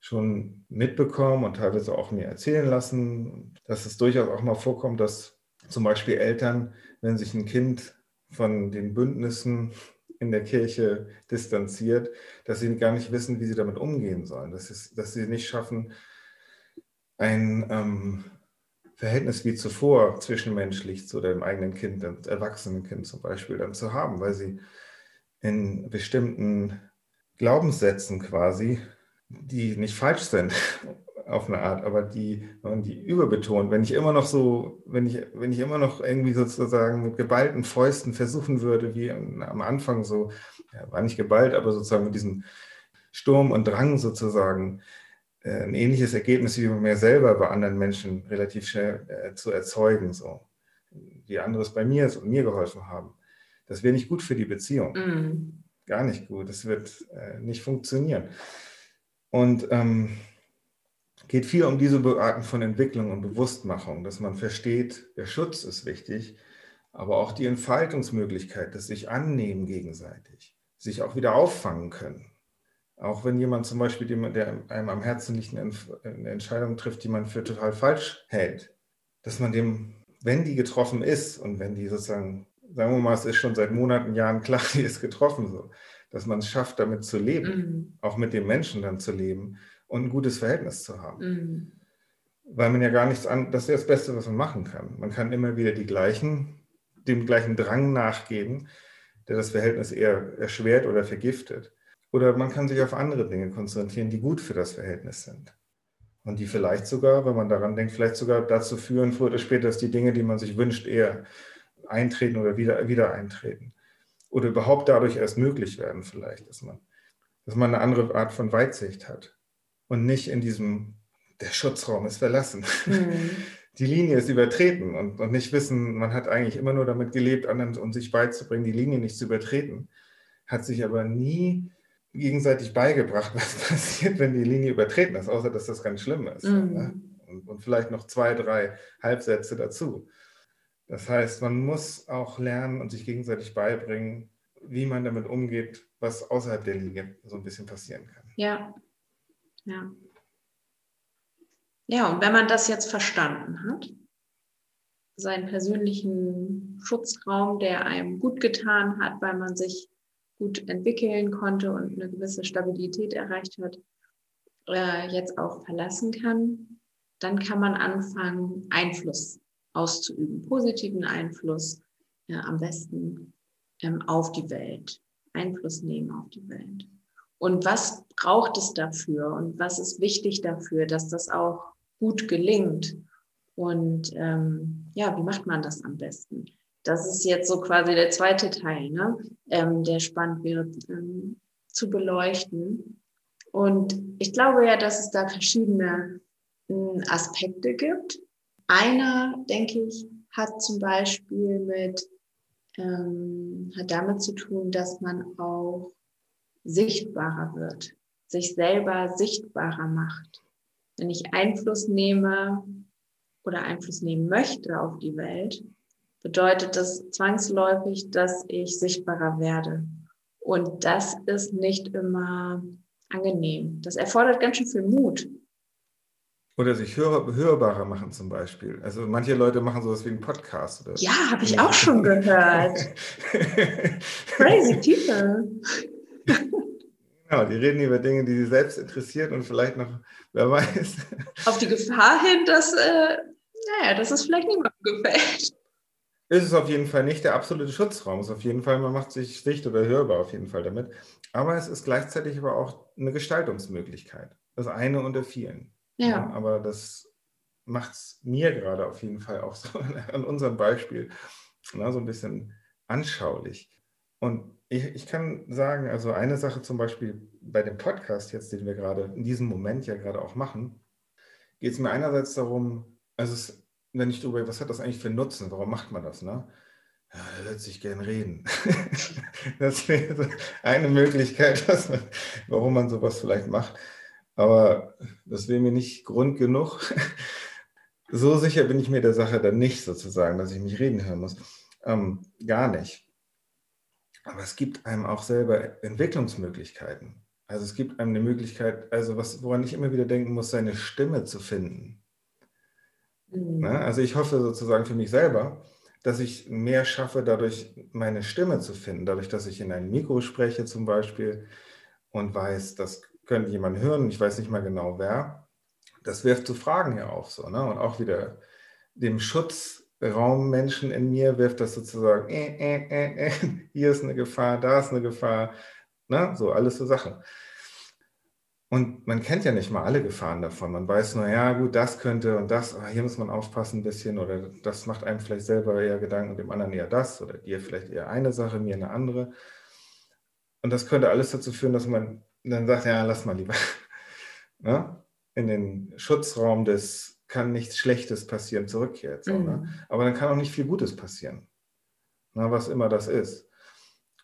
schon mitbekommen und teilweise auch mir erzählen lassen, dass es durchaus auch mal vorkommt, dass zum Beispiel Eltern, wenn sich ein Kind von den Bündnissen in der Kirche distanziert, dass sie gar nicht wissen, wie sie damit umgehen sollen, dass, es, dass sie nicht schaffen, ein ähm, Verhältnis wie zuvor zwischenmenschlich zu dem eigenen Kind, dem erwachsenen Kind zum Beispiel, dann zu haben, weil sie in bestimmten Glaubenssätzen quasi, die nicht falsch sind, auf eine Art, aber die, wenn die überbetont, wenn ich immer noch so, wenn ich, wenn ich immer noch irgendwie sozusagen mit geballten Fäusten versuchen würde, wie am Anfang so, ja, war nicht geballt, aber sozusagen mit diesem Sturm und Drang sozusagen äh, ein ähnliches Ergebnis wie bei mir selber bei anderen Menschen relativ schnell äh, zu erzeugen, so wie andere es bei mir ist und mir geholfen haben. Das wäre nicht gut für die Beziehung. Mm. Gar nicht gut. Das wird äh, nicht funktionieren. Und ähm, geht viel um diese Arten von Entwicklung und Bewusstmachung, dass man versteht, der Schutz ist wichtig, aber auch die Entfaltungsmöglichkeit, das sich annehmen gegenseitig, sich auch wieder auffangen können. Auch wenn jemand zum Beispiel, der einem am Herzen liegt, eine Entscheidung trifft, die man für total falsch hält, dass man dem, wenn die getroffen ist und wenn die sozusagen, sagen wir mal, es ist schon seit Monaten, Jahren klar, die ist getroffen, so, dass man es schafft, damit zu leben, mhm. auch mit dem Menschen dann zu leben und ein gutes Verhältnis zu haben. Mhm. Weil man ja gar nichts an, das ist ja das Beste, was man machen kann. Man kann immer wieder die gleichen, dem gleichen Drang nachgeben, der das Verhältnis eher erschwert oder vergiftet. Oder man kann sich auf andere Dinge konzentrieren, die gut für das Verhältnis sind. Und die vielleicht sogar, wenn man daran denkt, vielleicht sogar dazu führen, früher oder später, dass die Dinge, die man sich wünscht, eher eintreten oder wieder, wieder eintreten. Oder überhaupt dadurch erst möglich werden, vielleicht, dass man, dass man eine andere Art von Weitsicht hat und nicht in diesem, der Schutzraum ist verlassen. Mhm. Die Linie ist übertreten und, und nicht wissen, man hat eigentlich immer nur damit gelebt, anderen und sich beizubringen, die Linie nicht zu übertreten, hat sich aber nie gegenseitig beigebracht, was passiert, wenn die Linie übertreten ist, außer dass das ganz schlimm ist. Mhm. Ne? Und, und, vielleicht noch zwei, drei Halbsätze dazu. Das heißt, man muss auch lernen und sich gegenseitig beibringen, wie man damit umgeht, was außerhalb der Linie so ein bisschen passieren kann. Ja, ja. Ja, und wenn man das jetzt verstanden hat, seinen persönlichen Schutzraum, der einem gut getan hat, weil man sich gut entwickeln konnte und eine gewisse Stabilität erreicht hat, äh, jetzt auch verlassen kann, dann kann man anfangen, Einfluss auszuüben, positiven Einfluss äh, am besten ähm, auf die Welt, Einfluss nehmen auf die Welt. Und was braucht es dafür und was ist wichtig dafür, dass das auch gut gelingt? Und ähm, ja, wie macht man das am besten? Das ist jetzt so quasi der zweite Teil, ne? Ähm, der spannend wäre ähm, zu beleuchten. Und ich glaube ja, dass es da verschiedene äh, Aspekte gibt. Einer, denke ich, hat zum Beispiel mit, ähm, hat damit zu tun, dass man auch sichtbarer wird, sich selber sichtbarer macht. Wenn ich Einfluss nehme oder Einfluss nehmen möchte auf die Welt, bedeutet das zwangsläufig, dass ich sichtbarer werde. Und das ist nicht immer angenehm. Das erfordert ganz schön viel Mut. Oder sich hör hörbarer machen zum Beispiel. Also manche Leute machen sowas wie einen Podcast. Oder ja, habe ich auch schon gehört. Crazy people. Genau, die reden über Dinge, die sie selbst interessieren und vielleicht noch, wer weiß. Auf die Gefahr hin, dass, äh, naja, dass es vielleicht niemandem gefällt ist es auf jeden Fall nicht der absolute Schutzraum. Es ist auf jeden Fall, man macht sich sicht- oder hörbar auf jeden Fall damit. Aber es ist gleichzeitig aber auch eine Gestaltungsmöglichkeit. Das eine unter vielen. Ja. ja aber das macht es mir gerade auf jeden Fall auch so an unserem Beispiel na, so ein bisschen anschaulich. Und ich, ich kann sagen, also eine Sache zum Beispiel bei dem Podcast jetzt, den wir gerade in diesem Moment ja gerade auch machen, geht es mir einerseits darum, also es wenn ich darüber, was hat das eigentlich für Nutzen? Warum macht man das? Ne? Ja, er hört sich gern reden. das wäre eine Möglichkeit, man, warum man sowas vielleicht macht. Aber das wäre mir nicht Grund genug. so sicher bin ich mir der Sache dann nicht sozusagen, dass ich mich reden hören muss. Ähm, gar nicht. Aber es gibt einem auch selber Entwicklungsmöglichkeiten. Also es gibt einem eine Möglichkeit, also was, woran ich immer wieder denken muss, seine Stimme zu finden. Mhm. Ne? Also ich hoffe sozusagen für mich selber, dass ich mehr schaffe, dadurch meine Stimme zu finden, dadurch, dass ich in ein Mikro spreche zum Beispiel und weiß, das könnte jemand hören, ich weiß nicht mal genau wer. Das wirft zu Fragen ja auf so. Ne? Und auch wieder dem Schutzraummenschen in mir wirft das sozusagen, äh, äh, äh, äh hier ist eine Gefahr, da ist eine Gefahr, ne? so alles so Sachen. Und man kennt ja nicht mal alle Gefahren davon. Man weiß nur, ja, gut, das könnte und das, ah, hier muss man aufpassen ein bisschen oder das macht einem vielleicht selber eher Gedanken und dem anderen eher das oder dir vielleicht eher eine Sache, mir eine andere. Und das könnte alles dazu führen, dass man dann sagt, ja, lass mal lieber. ne? In den Schutzraum des kann nichts Schlechtes passieren, zurückkehrt. So, ne? mhm. ne? Aber dann kann auch nicht viel Gutes passieren, ne? was immer das ist.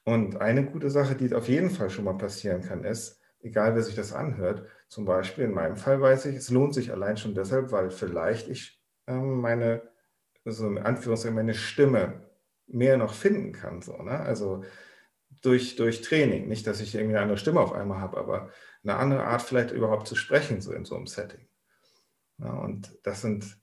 Und eine gute Sache, die auf jeden Fall schon mal passieren kann, ist, egal wer sich das anhört. Zum Beispiel in meinem Fall weiß ich, es lohnt sich allein schon deshalb, weil vielleicht ich ähm, meine, so in Anführungszeichen, meine Stimme mehr noch finden kann. So, ne? Also durch, durch Training. Nicht, dass ich irgendwie eine andere Stimme auf einmal habe, aber eine andere Art vielleicht überhaupt zu sprechen, so in so einem Setting. Ja, und das sind,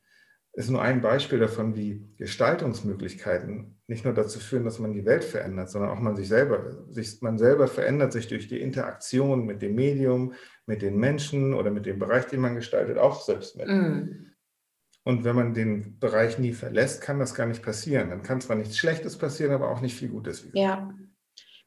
ist nur ein Beispiel davon, wie Gestaltungsmöglichkeiten nicht nur dazu führen, dass man die Welt verändert, sondern auch man sich selber, sich, man selber verändert sich durch die Interaktion mit dem Medium, mit den Menschen oder mit dem Bereich, den man gestaltet, auch selbst mit. Mm. Und wenn man den Bereich nie verlässt, kann das gar nicht passieren. Dann kann zwar nichts Schlechtes passieren, aber auch nicht viel Gutes. Ja.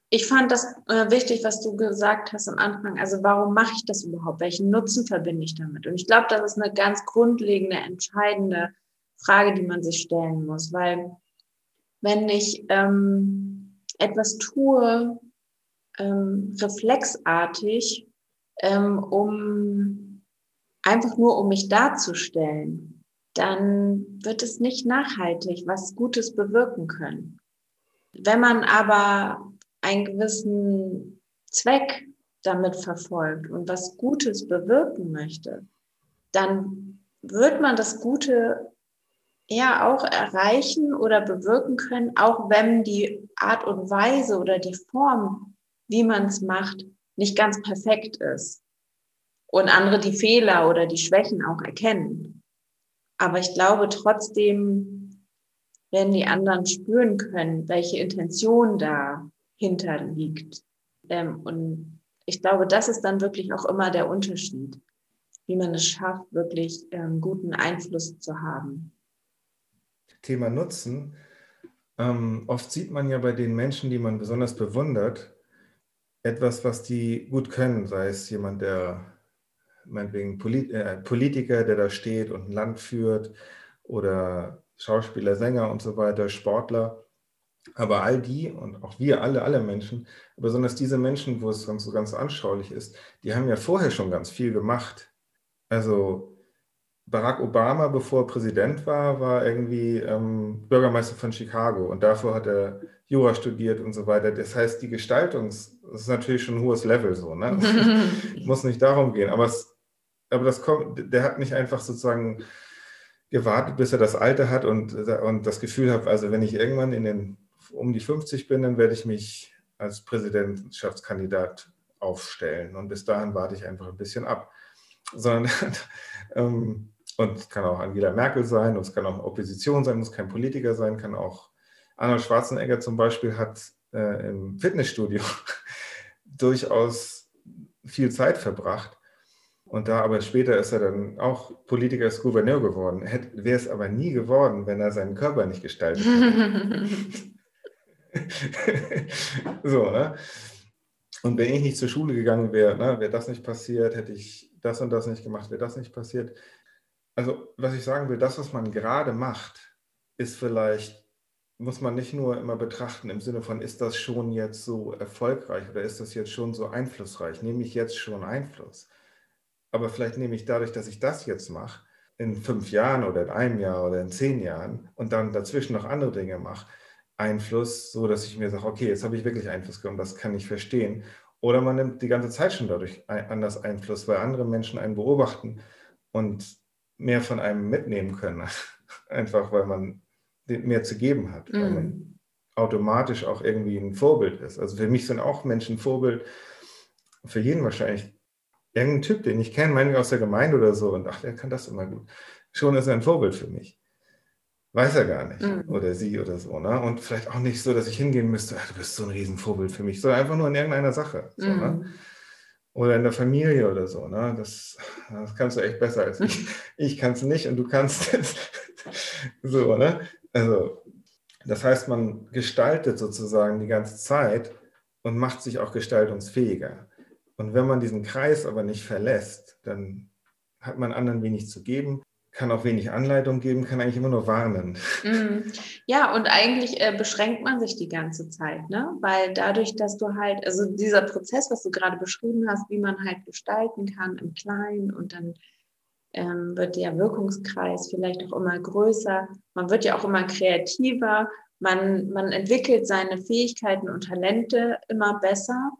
Ich fand das äh, wichtig, was du gesagt hast am Anfang. Also warum mache ich das überhaupt? Welchen Nutzen verbinde ich damit? Und ich glaube, das ist eine ganz grundlegende, entscheidende Frage, die man sich stellen muss. Weil wenn ich ähm, etwas tue, ähm, reflexartig, ähm, um einfach nur um mich darzustellen, dann wird es nicht nachhaltig was Gutes bewirken können. Wenn man aber einen gewissen Zweck damit verfolgt und was Gutes bewirken möchte, dann wird man das Gute ja auch erreichen oder bewirken können, auch wenn die Art und Weise oder die Form, wie man es macht, nicht ganz perfekt ist und andere die Fehler oder die Schwächen auch erkennen. Aber ich glaube trotzdem, werden die anderen spüren können, welche Intention dahinter liegt. Ähm, und ich glaube, das ist dann wirklich auch immer der Unterschied, wie man es schafft, wirklich ähm, guten Einfluss zu haben. Thema Nutzen. Ähm, oft sieht man ja bei den Menschen, die man besonders bewundert, etwas, was die gut können, sei es jemand, der meinetwegen Polit äh, Politiker, der da steht und ein Land führt oder Schauspieler, Sänger und so weiter, Sportler. Aber all die und auch wir alle, alle Menschen, besonders diese Menschen, wo es sonst so ganz anschaulich ist, die haben ja vorher schon ganz viel gemacht. Also Barack Obama, bevor er Präsident war, war irgendwie ähm, Bürgermeister von Chicago und davor hat er Jura studiert und so weiter. Das heißt, die Gestaltung, ist natürlich schon ein hohes Level so. Ne? Muss nicht darum gehen, aber es aber das kommt, der hat nicht einfach sozusagen gewartet, bis er das Alter hat und, und das Gefühl hat, also wenn ich irgendwann in den um die 50 bin, dann werde ich mich als Präsidentschaftskandidat aufstellen. Und bis dahin warte ich einfach ein bisschen ab. Sondern, ähm, und es kann auch Angela Merkel sein, und es kann auch Opposition sein, muss kein Politiker sein, kann auch Arnold Schwarzenegger zum Beispiel hat äh, im Fitnessstudio durchaus viel Zeit verbracht. Und da aber später ist er dann auch Politiker, ist Gouverneur geworden. Wäre es aber nie geworden, wenn er seinen Körper nicht gestaltet hätte. so, ne? Und wenn ich nicht zur Schule gegangen wäre, ne, wäre das nicht passiert, hätte ich das und das nicht gemacht, wäre das nicht passiert. Also, was ich sagen will, das, was man gerade macht, ist vielleicht, muss man nicht nur immer betrachten im Sinne von, ist das schon jetzt so erfolgreich oder ist das jetzt schon so einflussreich? Nehme ich jetzt schon Einfluss? aber vielleicht nehme ich dadurch, dass ich das jetzt mache, in fünf Jahren oder in einem Jahr oder in zehn Jahren und dann dazwischen noch andere Dinge mache, Einfluss, so dass ich mir sage, okay, jetzt habe ich wirklich Einfluss genommen, das kann ich verstehen. Oder man nimmt die ganze Zeit schon dadurch anders Einfluss, weil andere Menschen einen beobachten und mehr von einem mitnehmen können. Einfach weil man mehr zu geben hat, mhm. weil man automatisch auch irgendwie ein Vorbild ist. Also für mich sind auch Menschen Vorbild, für jeden wahrscheinlich irgendein Typ, den ich kenne, meinetwegen aus der Gemeinde oder so, und ach, der kann das immer gut. Schon ist er ein Vorbild für mich. Weiß er gar nicht. Mhm. Oder sie oder so. Ne? Und vielleicht auch nicht so, dass ich hingehen müsste, ach, du bist so ein Riesenvorbild für mich, sondern einfach nur in irgendeiner Sache. So, ne? mhm. ne? Oder in der Familie oder so. Ne? Das, das kannst du echt besser als ich. Ich kann es nicht und du kannst es. so, ne? Also, das heißt, man gestaltet sozusagen die ganze Zeit und macht sich auch gestaltungsfähiger. Und wenn man diesen Kreis aber nicht verlässt, dann hat man anderen wenig zu geben, kann auch wenig Anleitung geben, kann eigentlich immer nur warnen. Mm. Ja, und eigentlich äh, beschränkt man sich die ganze Zeit, ne? Weil dadurch, dass du halt, also dieser Prozess, was du gerade beschrieben hast, wie man halt gestalten kann im Kleinen und dann ähm, wird der Wirkungskreis vielleicht auch immer größer. Man wird ja auch immer kreativer. Man, man entwickelt seine Fähigkeiten und Talente immer besser.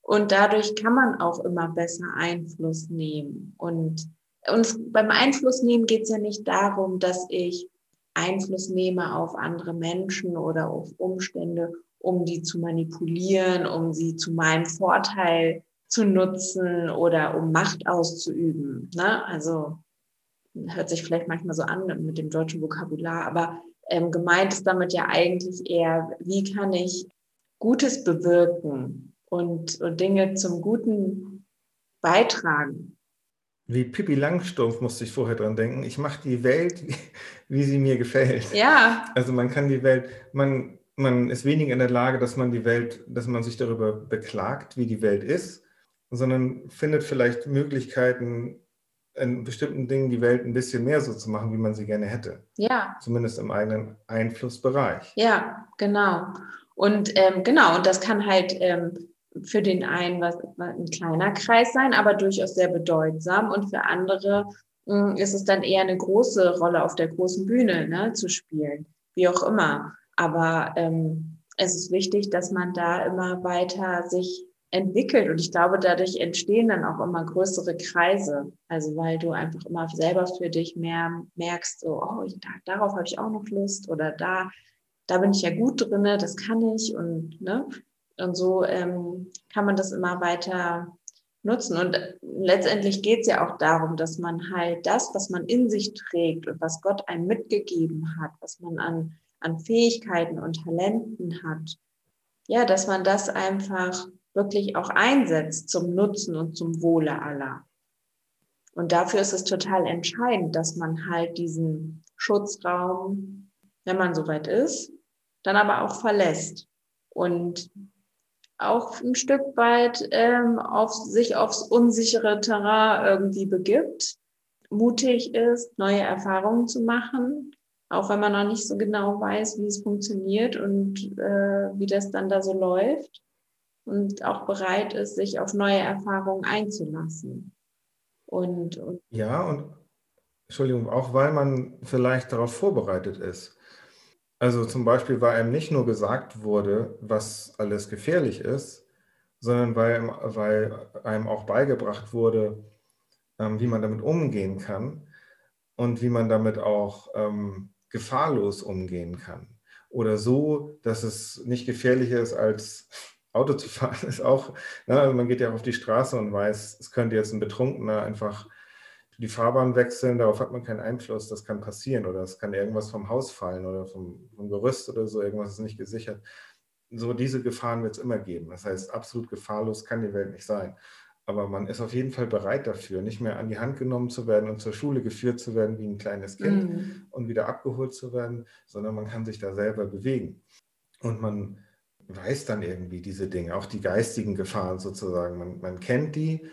Und dadurch kann man auch immer besser Einfluss nehmen. Und uns beim Einfluss nehmen geht es ja nicht darum, dass ich Einfluss nehme auf andere Menschen oder auf Umstände, um die zu manipulieren, um sie zu meinem Vorteil zu nutzen oder um Macht auszuüben. Ne? Also hört sich vielleicht manchmal so an mit dem deutschen Vokabular, aber ähm, gemeint ist damit ja eigentlich eher, wie kann ich Gutes bewirken? und, und Dinge zum Guten beitragen. Wie Pippi Langstumpf musste ich vorher dran denken. Ich mache die Welt, wie sie mir gefällt. Ja. Also man kann die Welt, man, man ist weniger in der Lage, dass man die Welt, dass man sich darüber beklagt, wie die Welt ist, sondern findet vielleicht Möglichkeiten, in bestimmten Dingen die Welt ein bisschen mehr so zu machen, wie man sie gerne hätte. Ja. Zumindest im eigenen Einflussbereich. Ja, genau. Und ähm, genau, und das kann halt ähm, für den einen was, ein kleiner Kreis sein, aber durchaus sehr bedeutsam. Und für andere mh, hm, ist es dann eher eine große Rolle auf der großen Bühne ne, zu spielen, wie auch immer. Aber ähm, es ist wichtig, dass man da immer weiter sich entwickelt. Und ich glaube, dadurch entstehen dann auch immer größere Kreise. Also weil du einfach immer selber für dich mehr merkst, so, oh, da, darauf habe ich auch noch Lust oder da, da bin ich ja gut drinne, das kann ich. Und ne, und so ähm, kann man das immer weiter nutzen. Und letztendlich geht es ja auch darum, dass man halt das, was man in sich trägt und was Gott einem mitgegeben hat, was man an, an Fähigkeiten und Talenten hat, ja, dass man das einfach wirklich auch einsetzt zum Nutzen und zum Wohle aller. Und dafür ist es total entscheidend, dass man halt diesen Schutzraum, wenn man soweit ist, dann aber auch verlässt und auch ein Stück weit ähm, auf sich aufs unsichere Terrain irgendwie begibt, mutig ist, neue Erfahrungen zu machen, auch wenn man noch nicht so genau weiß, wie es funktioniert und äh, wie das dann da so läuft und auch bereit ist, sich auf neue Erfahrungen einzulassen. Und, und ja, und Entschuldigung, auch weil man vielleicht darauf vorbereitet ist. Also zum Beispiel, weil einem nicht nur gesagt wurde, was alles gefährlich ist, sondern weil, weil einem auch beigebracht wurde, ähm, wie man damit umgehen kann und wie man damit auch ähm, gefahrlos umgehen kann. Oder so, dass es nicht gefährlicher ist, als Auto zu fahren, ist auch, ne, also man geht ja auf die Straße und weiß, es könnte jetzt ein Betrunkener einfach die Fahrbahn wechseln, darauf hat man keinen Einfluss, das kann passieren oder es kann irgendwas vom Haus fallen oder vom, vom Gerüst oder so, irgendwas ist nicht gesichert. So diese Gefahren wird es immer geben. Das heißt, absolut gefahrlos kann die Welt nicht sein. Aber man ist auf jeden Fall bereit dafür, nicht mehr an die Hand genommen zu werden und zur Schule geführt zu werden wie ein kleines Kind mhm. und wieder abgeholt zu werden, sondern man kann sich da selber bewegen. Und man weiß dann irgendwie diese Dinge, auch die geistigen Gefahren sozusagen. Man, man kennt die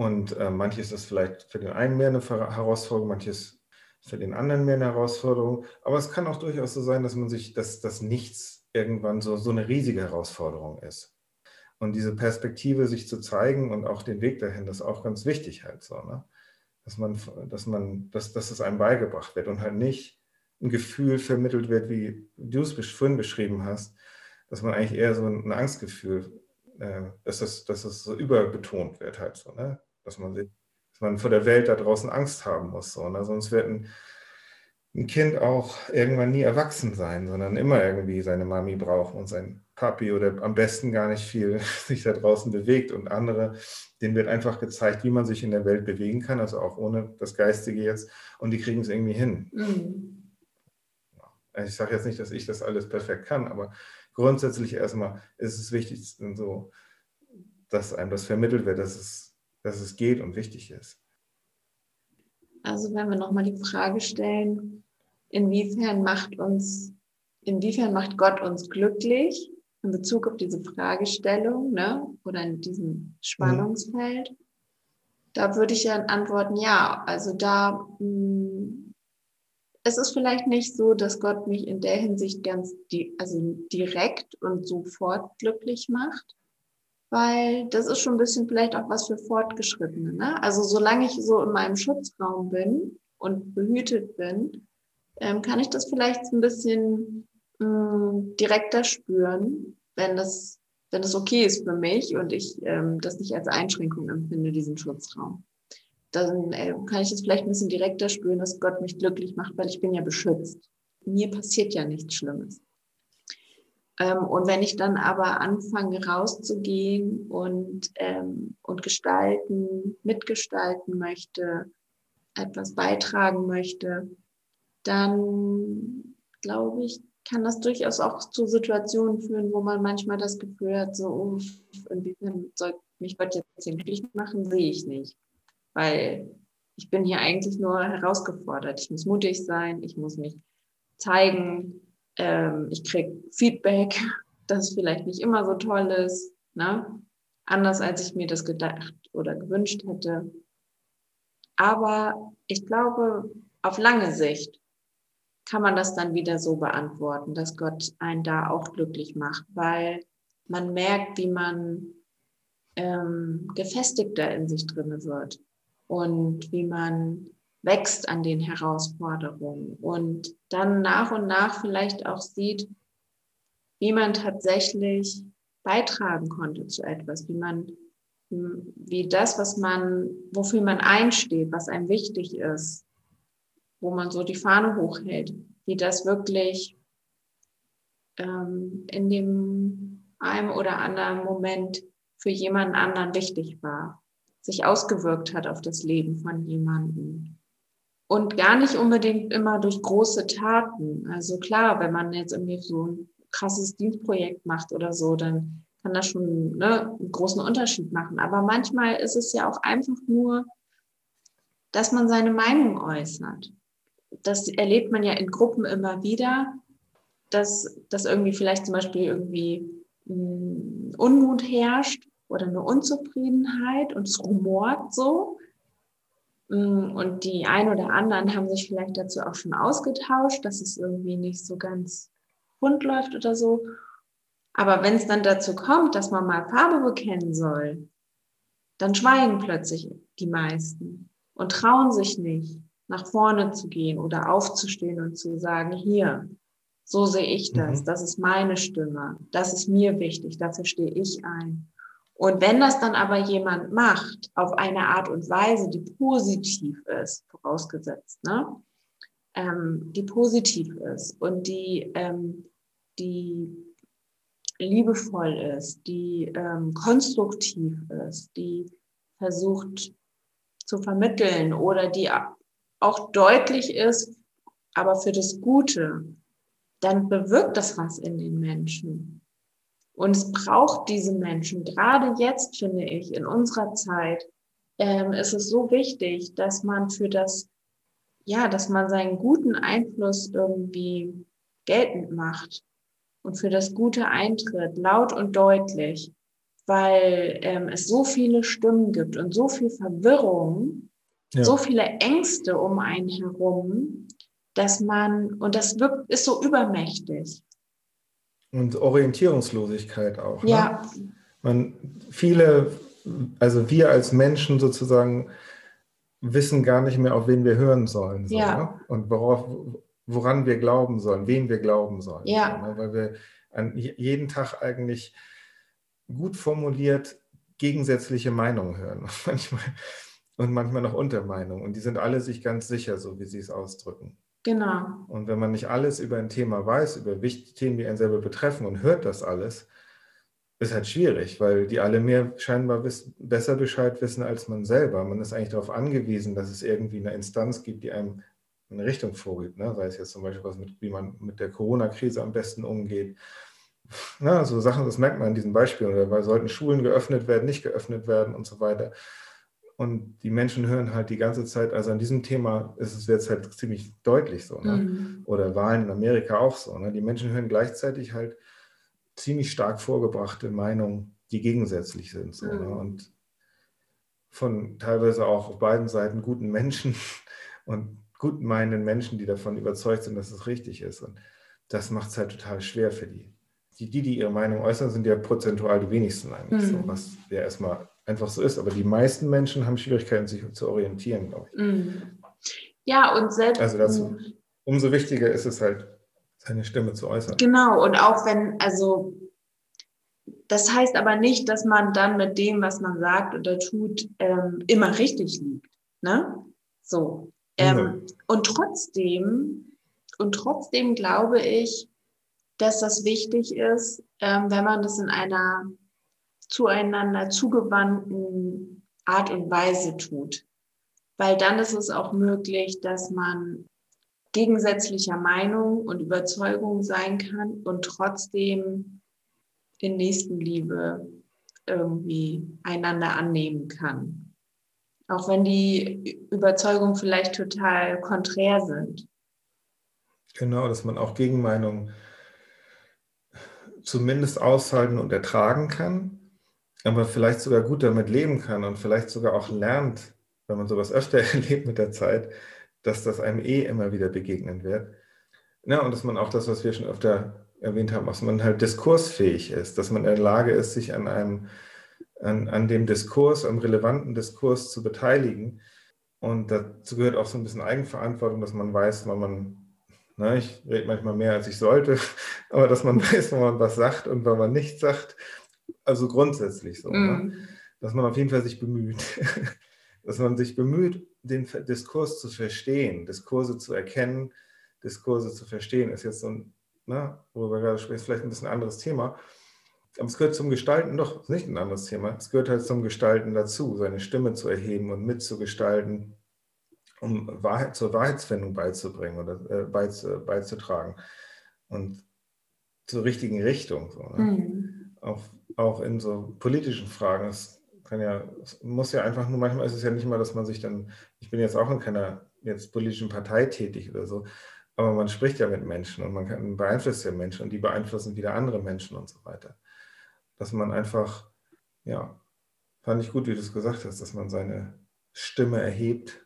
und äh, manches ist vielleicht für den einen mehr eine Herausforderung, manches für den anderen mehr eine Herausforderung. Aber es kann auch durchaus so sein, dass man sich, dass das Nichts irgendwann so, so eine riesige Herausforderung ist. Und diese Perspektive sich zu zeigen und auch den Weg dahin, das ist auch ganz wichtig halt so, ne? Dass man, dass man, dass, dass es einem beigebracht wird und halt nicht ein Gefühl vermittelt wird, wie du es vorhin beschrieben hast, dass man eigentlich eher so ein Angstgefühl, äh, dass, das, dass das so überbetont wird halt so, ne? Dass man, dass man vor der Welt da draußen Angst haben muss. So, ne? Sonst wird ein, ein Kind auch irgendwann nie erwachsen sein, sondern immer irgendwie seine Mami brauchen und sein Papi oder am besten gar nicht viel sich da draußen bewegt und andere, denen wird einfach gezeigt, wie man sich in der Welt bewegen kann, also auch ohne das Geistige jetzt und die kriegen es irgendwie hin. Mhm. Also ich sage jetzt nicht, dass ich das alles perfekt kann, aber grundsätzlich erstmal ist es wichtig, so, dass einem das vermittelt wird, dass es dass es geht und wichtig ist. Also wenn wir nochmal die Frage stellen, inwiefern macht uns, inwiefern macht Gott uns glücklich in Bezug auf diese Fragestellung ne, oder in diesem Spannungsfeld, mhm. da würde ich ja antworten, ja, also da, mh, hm, es ist vielleicht nicht so, dass Gott mich in der Hinsicht ganz, die, also direkt und sofort glücklich macht, weil das ist schon ein bisschen vielleicht auch was für Fortgeschrittene. Ne? Also solange ich so in meinem Schutzraum bin und behütet bin, ähm, kann ich das vielleicht ein bisschen mh, hm, direkter spüren, wenn das wenn es okay ist für mich und ich ähm, das nicht als Einschränkung empfinde, diesen Schutzraum. Dann äh, kann ich es vielleicht ein bisschen direkter spüren, dass Gott mich glücklich macht, weil ich bin ja beschützt. Mir passiert ja nichts Schlimmes. Ähm, und wenn ich dann aber anfange rauszugehen und, ähm, und gestalten, mitgestalten möchte, etwas beitragen möchte, dann glaube ich, kann das durchaus auch zu Situationen führen, wo man manchmal das Gefühl hat, so, oh, inwiefern soll mich Gott jetzt glücklich machen, sehe ich nicht. Weil ich bin hier eigentlich nur herausgefordert. Ich muss mutig sein, ich muss mich zeigen, ähm, ich kriege Feedback, das vielleicht nicht immer so toll ist, ne? anders als ich mir das gedacht oder gewünscht hätte. Aber ich glaube, auf lange Sicht kann man das dann wieder so beantworten, dass Gott einen da auch glücklich macht, weil man merkt, wie man ähm, gefestigter in sich drin wird und wie man wächst an den Herausforderungen und dann nach und nach vielleicht auch sieht, wie man tatsächlich beitragen konnte zu etwas, wie man, wie das, was man, wofür man einsteht, was einem wichtig ist, wo man so die Fahne hochhält, wie das wirklich ähm, in dem einem oder anderen Moment für jemanden anderen wichtig war, sich ausgewirkt hat auf das Leben von jemandem. Und gar nicht unbedingt immer durch große Taten. Also klar, wenn man jetzt irgendwie so ein krasses Dienstprojekt macht oder so, dann kann das schon ne, einen großen Unterschied machen. Aber manchmal ist es ja auch einfach nur, dass man seine Meinung äußert. Das erlebt man ja in Gruppen immer wieder, dass, dass irgendwie vielleicht zum Beispiel irgendwie hm, Unmut herrscht oder eine Unzufriedenheit und es rumort so. Mm, und die ein oder anderen haben sich vielleicht dazu auch schon ausgetauscht, dass es irgendwie nicht so ganz rund läuft oder so. Aber wenn es dann dazu kommt, dass man mal Farbe bekennen soll, dann schweigen plötzlich die meisten und trauen sich nicht, nach vorne zu gehen oder aufzustehen und zu sagen, hier, so sehe ich das, mhm. das ist meine Stimme, das ist mir wichtig, dafür stehe ich ein. Und wenn das dann aber jemand macht, auf eine Art und Weise, die positiv ist, vorausgesetzt, ne? Ähm, die positiv ist und die, ähm, die liebevoll ist, die ähm, konstruktiv ist, die versucht zu vermitteln oder die auch deutlich ist, aber für das Gute, dann bewirkt das was in den Menschen. Und es braucht diese Menschen. Gerade jetzt, finde ich, in unserer Zeit, ähm, ist es so wichtig, dass man für das, ja, dass man seinen guten Einfluss irgendwie geltend macht und für das Gute eintritt, laut und deutlich, weil ähm, es so viele Stimmen gibt und so viel Verwirrung, ja. so viele Ängste um einen herum, dass man, und das wirkt, ist so übermächtig. Und Orientierungslosigkeit auch. Ne? Ja. Ne? Man, viele, also wir als Menschen sozusagen wissen gar nicht mehr, auf wen wir hören sollen. So, ja. Ne? Und worauf, woran wir glauben sollen, wen wir glauben sollen. Ja. So, ne? Weil wir an jeden Tag eigentlich gut formuliert gegensätzliche Meinungen hören. Manchmal, und manchmal noch Untermeinungen. Und die sind alle sich ganz sicher, so wie sie es ausdrücken. Genau. Und wenn man nicht alles über ein Thema weiß, über wichtige Themen, die einen selber betreffen und hört das alles, ist halt schwierig, weil die alle mehr scheinbar wissen, besser Bescheid wissen als man selber. Man ist eigentlich darauf angewiesen, dass es irgendwie eine Instanz gibt, die einem eine Richtung vorgibt. Ne? Sei es jetzt zum Beispiel was mit, wie man mit der Corona-Krise am besten umgeht. Na, so Sachen, das merkt man in diesen Beispielen. Oder sollten Schulen geöffnet werden, nicht geöffnet werden und so weiter. Und die Menschen hören halt die ganze Zeit, also an diesem Thema ist es jetzt halt ziemlich deutlich so, ne? Mhm. oder Wahlen in Amerika auch so. Ne? Die Menschen hören gleichzeitig halt ziemlich stark vorgebrachte Meinungen, die gegensätzlich sind. So, ne? mhm. ne? Und von teilweise auch auf beiden Seiten guten Menschen und gut meinenden Menschen, die davon überzeugt sind, dass es richtig ist. Und das macht es halt total schwer für die. Die, die, die ihre Meinung äußern, sind ja prozentual die wenigsten eigentlich, mhm. so, was ja erstmal einfach so ist. Aber die meisten Menschen haben Schwierigkeiten, sich zu orientieren, glaube ich. Mhm. Ja, und selbst. Also das, umso wichtiger ist es halt, seine Stimme zu äußern. Genau, und auch wenn, also das heißt aber nicht, dass man dann mit dem, was man sagt oder tut, ähm, immer richtig liegt. Ne? So. Ähm, ja. Und trotzdem, und trotzdem glaube ich, dass das wichtig ist, ähm, wenn man das in einer zueinander zugewandten Art und Weise tut. Weil dann ist es auch möglich, dass man gegensätzlicher Meinung und Überzeugung sein kann und trotzdem in Nächstenliebe irgendwie einander annehmen kann. Auch wenn die Überzeugungen vielleicht total konträr sind. Genau, dass man auch Gegenmeinungen zumindest aushalten und ertragen kann, aber vielleicht sogar gut damit leben kann und vielleicht sogar auch lernt, wenn man sowas öfter erlebt mit der Zeit, dass das einem eh immer wieder begegnen wird. Ja, und dass man auch das, was wir schon öfter erwähnt haben, dass man halt diskursfähig ist, dass man in der Lage ist, sich an einem, an, an dem Diskurs, am relevanten Diskurs zu beteiligen. Und dazu gehört auch so ein bisschen Eigenverantwortung, dass man weiß, wann man, na, ich rede manchmal mehr, als ich sollte, aber dass man weiß, wann man was sagt und wann man nichts sagt. Also grundsätzlich so. Mm. Ne? Mhm. Dass man auf jeden Fall sich bemüht. dass man sich bemüht, den Diskurs zu verstehen, Diskurse zu erkennen, Diskurse zu verstehen, ist jetzt so ein, ne, worüber wir gerade sprechen, vielleicht ein bisschen anderes Thema. Aber es gehört zum Gestalten, doch, ist nicht ein anderes Thema. Es gehört halt zum Gestalten dazu, seine Stimme zu erheben und mitzugestalten, um Wahrheit, zur Wahrheitsfindung beizubringen oder äh, beizu, beizutragen. Und zur richtigen Richtung. So, ne? mhm. Auch, auch in so politischen Fragen. Es kann ja, muss ja einfach nur, manchmal ist es ja nicht mal, dass man sich dann, ich bin jetzt auch in keiner jetzt politischen Partei tätig oder so, aber man spricht ja mit Menschen und man kann, beeinflusst ja Menschen und die beeinflussen wieder andere Menschen und so weiter. Dass man einfach, ja, fand ich gut, wie du es gesagt hast, dass man seine Stimme erhebt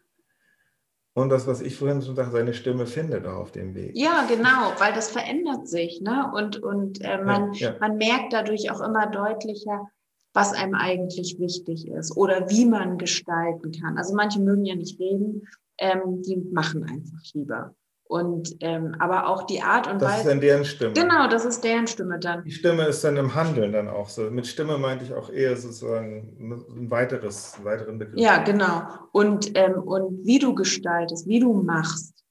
und das, was ich vorhin schon sagte, seine Stimme findet auch auf dem Weg. Ja, genau, weil das verändert sich. Ne? Und, und äh, man, ja, ja. man merkt dadurch auch immer deutlicher, was einem eigentlich wichtig ist oder wie man gestalten kann. Also manche mögen ja nicht reden, ähm, die machen einfach lieber. Und ähm, aber auch die Art und das Weise. Das ist dann deren Stimme. Genau, das ist deren Stimme dann. Die Stimme ist dann im Handeln dann auch so. Mit Stimme meinte ich auch eher sozusagen ein weiteres, einen weiteren Begriff. Ja, genau. Und, ähm, und wie du gestaltest, wie du machst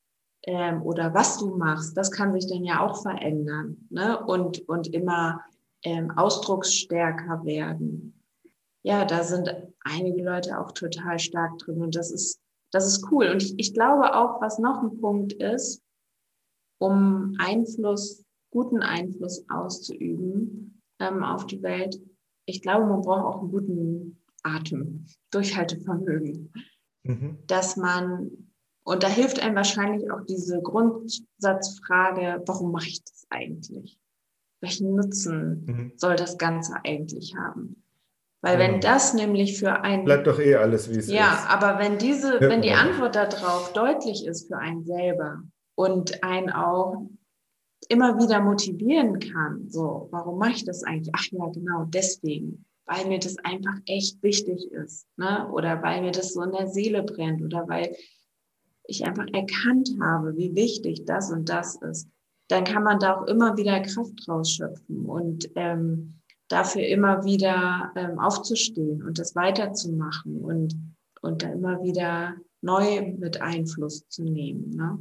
ähm, oder was du machst, das kann sich dann ja auch verändern. Ne? Und, und immer ähm, ausdrucksstärker werden. Ja, da sind einige Leute auch total stark drin und das ist, das ist cool. Und ich, ich glaube auch, was noch ein Punkt ist, um Einfluss, guten Einfluss auszuüben ähm, auf die Welt, ich glaube, man braucht auch einen guten Atem, Durchhaltevermögen, mhm. dass man, und da hilft einem wahrscheinlich auch diese Grundsatzfrage, warum mache ich das eigentlich? welchen Nutzen mhm. soll das Ganze eigentlich haben? Weil wenn das nämlich für einen... Bleibt doch eh alles, wie es ja, ist. Ja, aber wenn diese, wenn die Antwort darauf deutlich ist für einen selber und einen auch immer wieder motivieren kann, so, warum mache ich das eigentlich? Ach ja, genau, deswegen, weil mir das einfach echt wichtig ist, ne? oder weil mir das so in der Seele brennt oder weil ich einfach erkannt habe, wie wichtig das und das ist dann kann man da auch immer wieder Kraft rausschöpfen und ähm, dafür immer wieder ähm, aufzustehen und das weiterzumachen und, und da immer wieder neu mit Einfluss zu nehmen. Ne?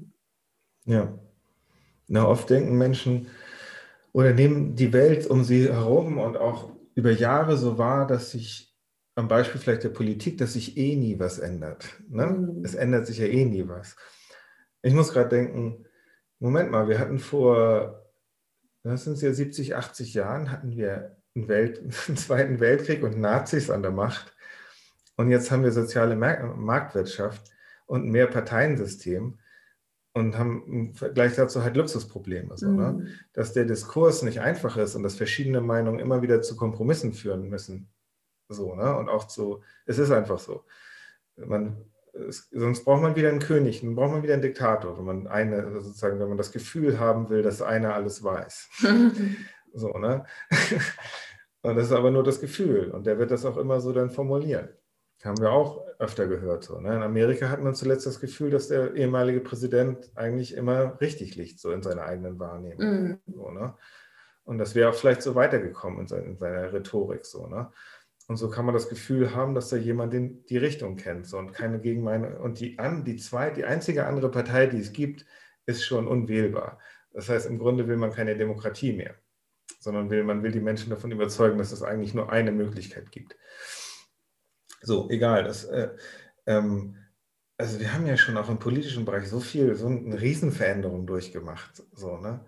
Ja. Na, oft denken Menschen oder nehmen die Welt um sie herum und auch über Jahre so wahr, dass sich am Beispiel vielleicht der Politik, dass sich eh nie was ändert. Ne? Mhm. Es ändert sich ja eh nie was. Ich muss gerade denken, Moment mal, wir hatten vor, das sind ja 70, 80 Jahren, hatten wir Welt, einen Zweiten Weltkrieg und Nazis an der Macht. Und jetzt haben wir soziale Marktwirtschaft und ein Mehrparteiensystem und haben im Vergleich dazu halt Luxusprobleme. So, ne? mhm. ne? Dass der Diskurs nicht einfach ist und dass verschiedene Meinungen immer wieder zu Kompromissen führen müssen. So, ne? Und auch zu, es ist einfach so. Man es, sonst braucht man wieder einen König, dann braucht man wieder einen Diktator, wenn man eine, sozusagen, wenn man das Gefühl haben will, dass einer alles weiß. so, ne? Und das ist aber nur das Gefühl. Und der wird das auch immer so dann formulieren. Haben wir auch öfter gehört. So, ne? In Amerika hat man zuletzt das Gefühl, dass der ehemalige Präsident eigentlich immer richtig liegt, so in seiner eigenen Wahrnehmung. Mm. So, ne? Und das wäre auch vielleicht so weitergekommen in, seiner, in seiner Rhetorik so. Ne? Und so kann man das Gefühl haben, dass da jemand den, die Richtung kennt so, und keine Gegenmeinung. Und die, an, die, zwei, die einzige andere Partei, die es gibt, ist schon unwählbar. Das heißt, im Grunde will man keine Demokratie mehr, sondern will, man will die Menschen davon überzeugen, dass es eigentlich nur eine Möglichkeit gibt. So, egal. Das, äh, ähm, also wir haben ja schon auch im politischen Bereich so viel, so eine Riesenveränderung durchgemacht. So, ne?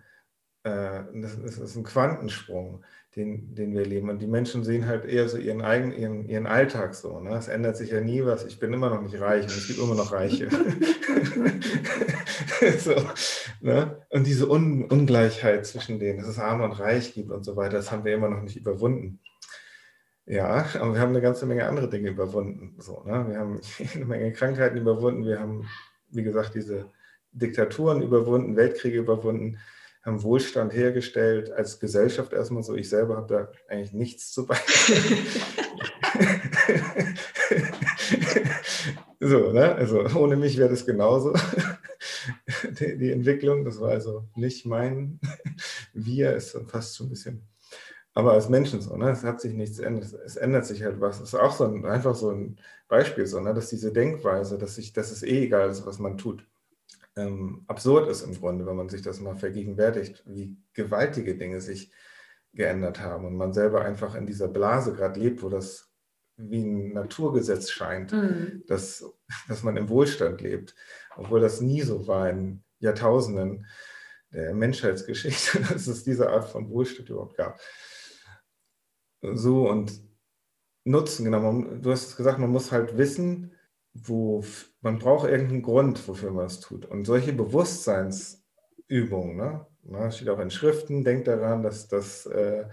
Äh, das, ist ein Quantensprung, den, den wir erleben. Und die Menschen sehen halt eher so ihren eigenen, ihren, ihren Alltag so. Ne? Es ändert sich ja nie was. Ich bin immer noch nicht reich und es gibt immer noch Reiche. so, ne? Und diese Un Ungleichheit zwischen denen, dass es arm und reich gibt und so weiter, das haben wir immer noch nicht überwunden. Ja, aber wir haben eine ganze Menge andere Dinge überwunden. So, ne? Wir haben eine Menge Krankheiten überwunden. Wir haben, wie gesagt, diese Diktaturen überwunden, Weltkriege überwunden haben Wohlstand hergestellt als Gesellschaft erstmal so. Ich selber habe da eigentlich nichts zu beitragen. so, ne? Also ohne mich wäre das genauso. die, die, Entwicklung, das war also nicht mein Wir, ist fast schon ein bisschen. Aber als Menschen so, ne? Es hat sich nichts ändert, es ändert sich halt was. Es ist auch so ein, einfach so ein Beispiel, so, ne? dass diese Denkweise, dass, ich, dass es eh egal ist, was man tut ähm, absurd ist im Grunde, wenn man sich das mal vergegenwärtigt, wie gewaltige Dinge sich geändert haben und man selber einfach in dieser Blase gerade lebt, wo das wie ein Naturgesetz scheint, mhm. dass, dass man im Wohlstand lebt, obwohl das nie so war in Jahrtausenden der Menschheitsgeschichte, dass es diese Art von Wohlstand überhaupt gab. So und nutzen, genau, man, du hast gesagt, man muss halt wissen, wo man braucht irgendeinen Grund, wofür man es tut. Und solche Bewusstseinsübungen, ne? Na, steht auch in Schriften, denkt daran, dass, dass, äh,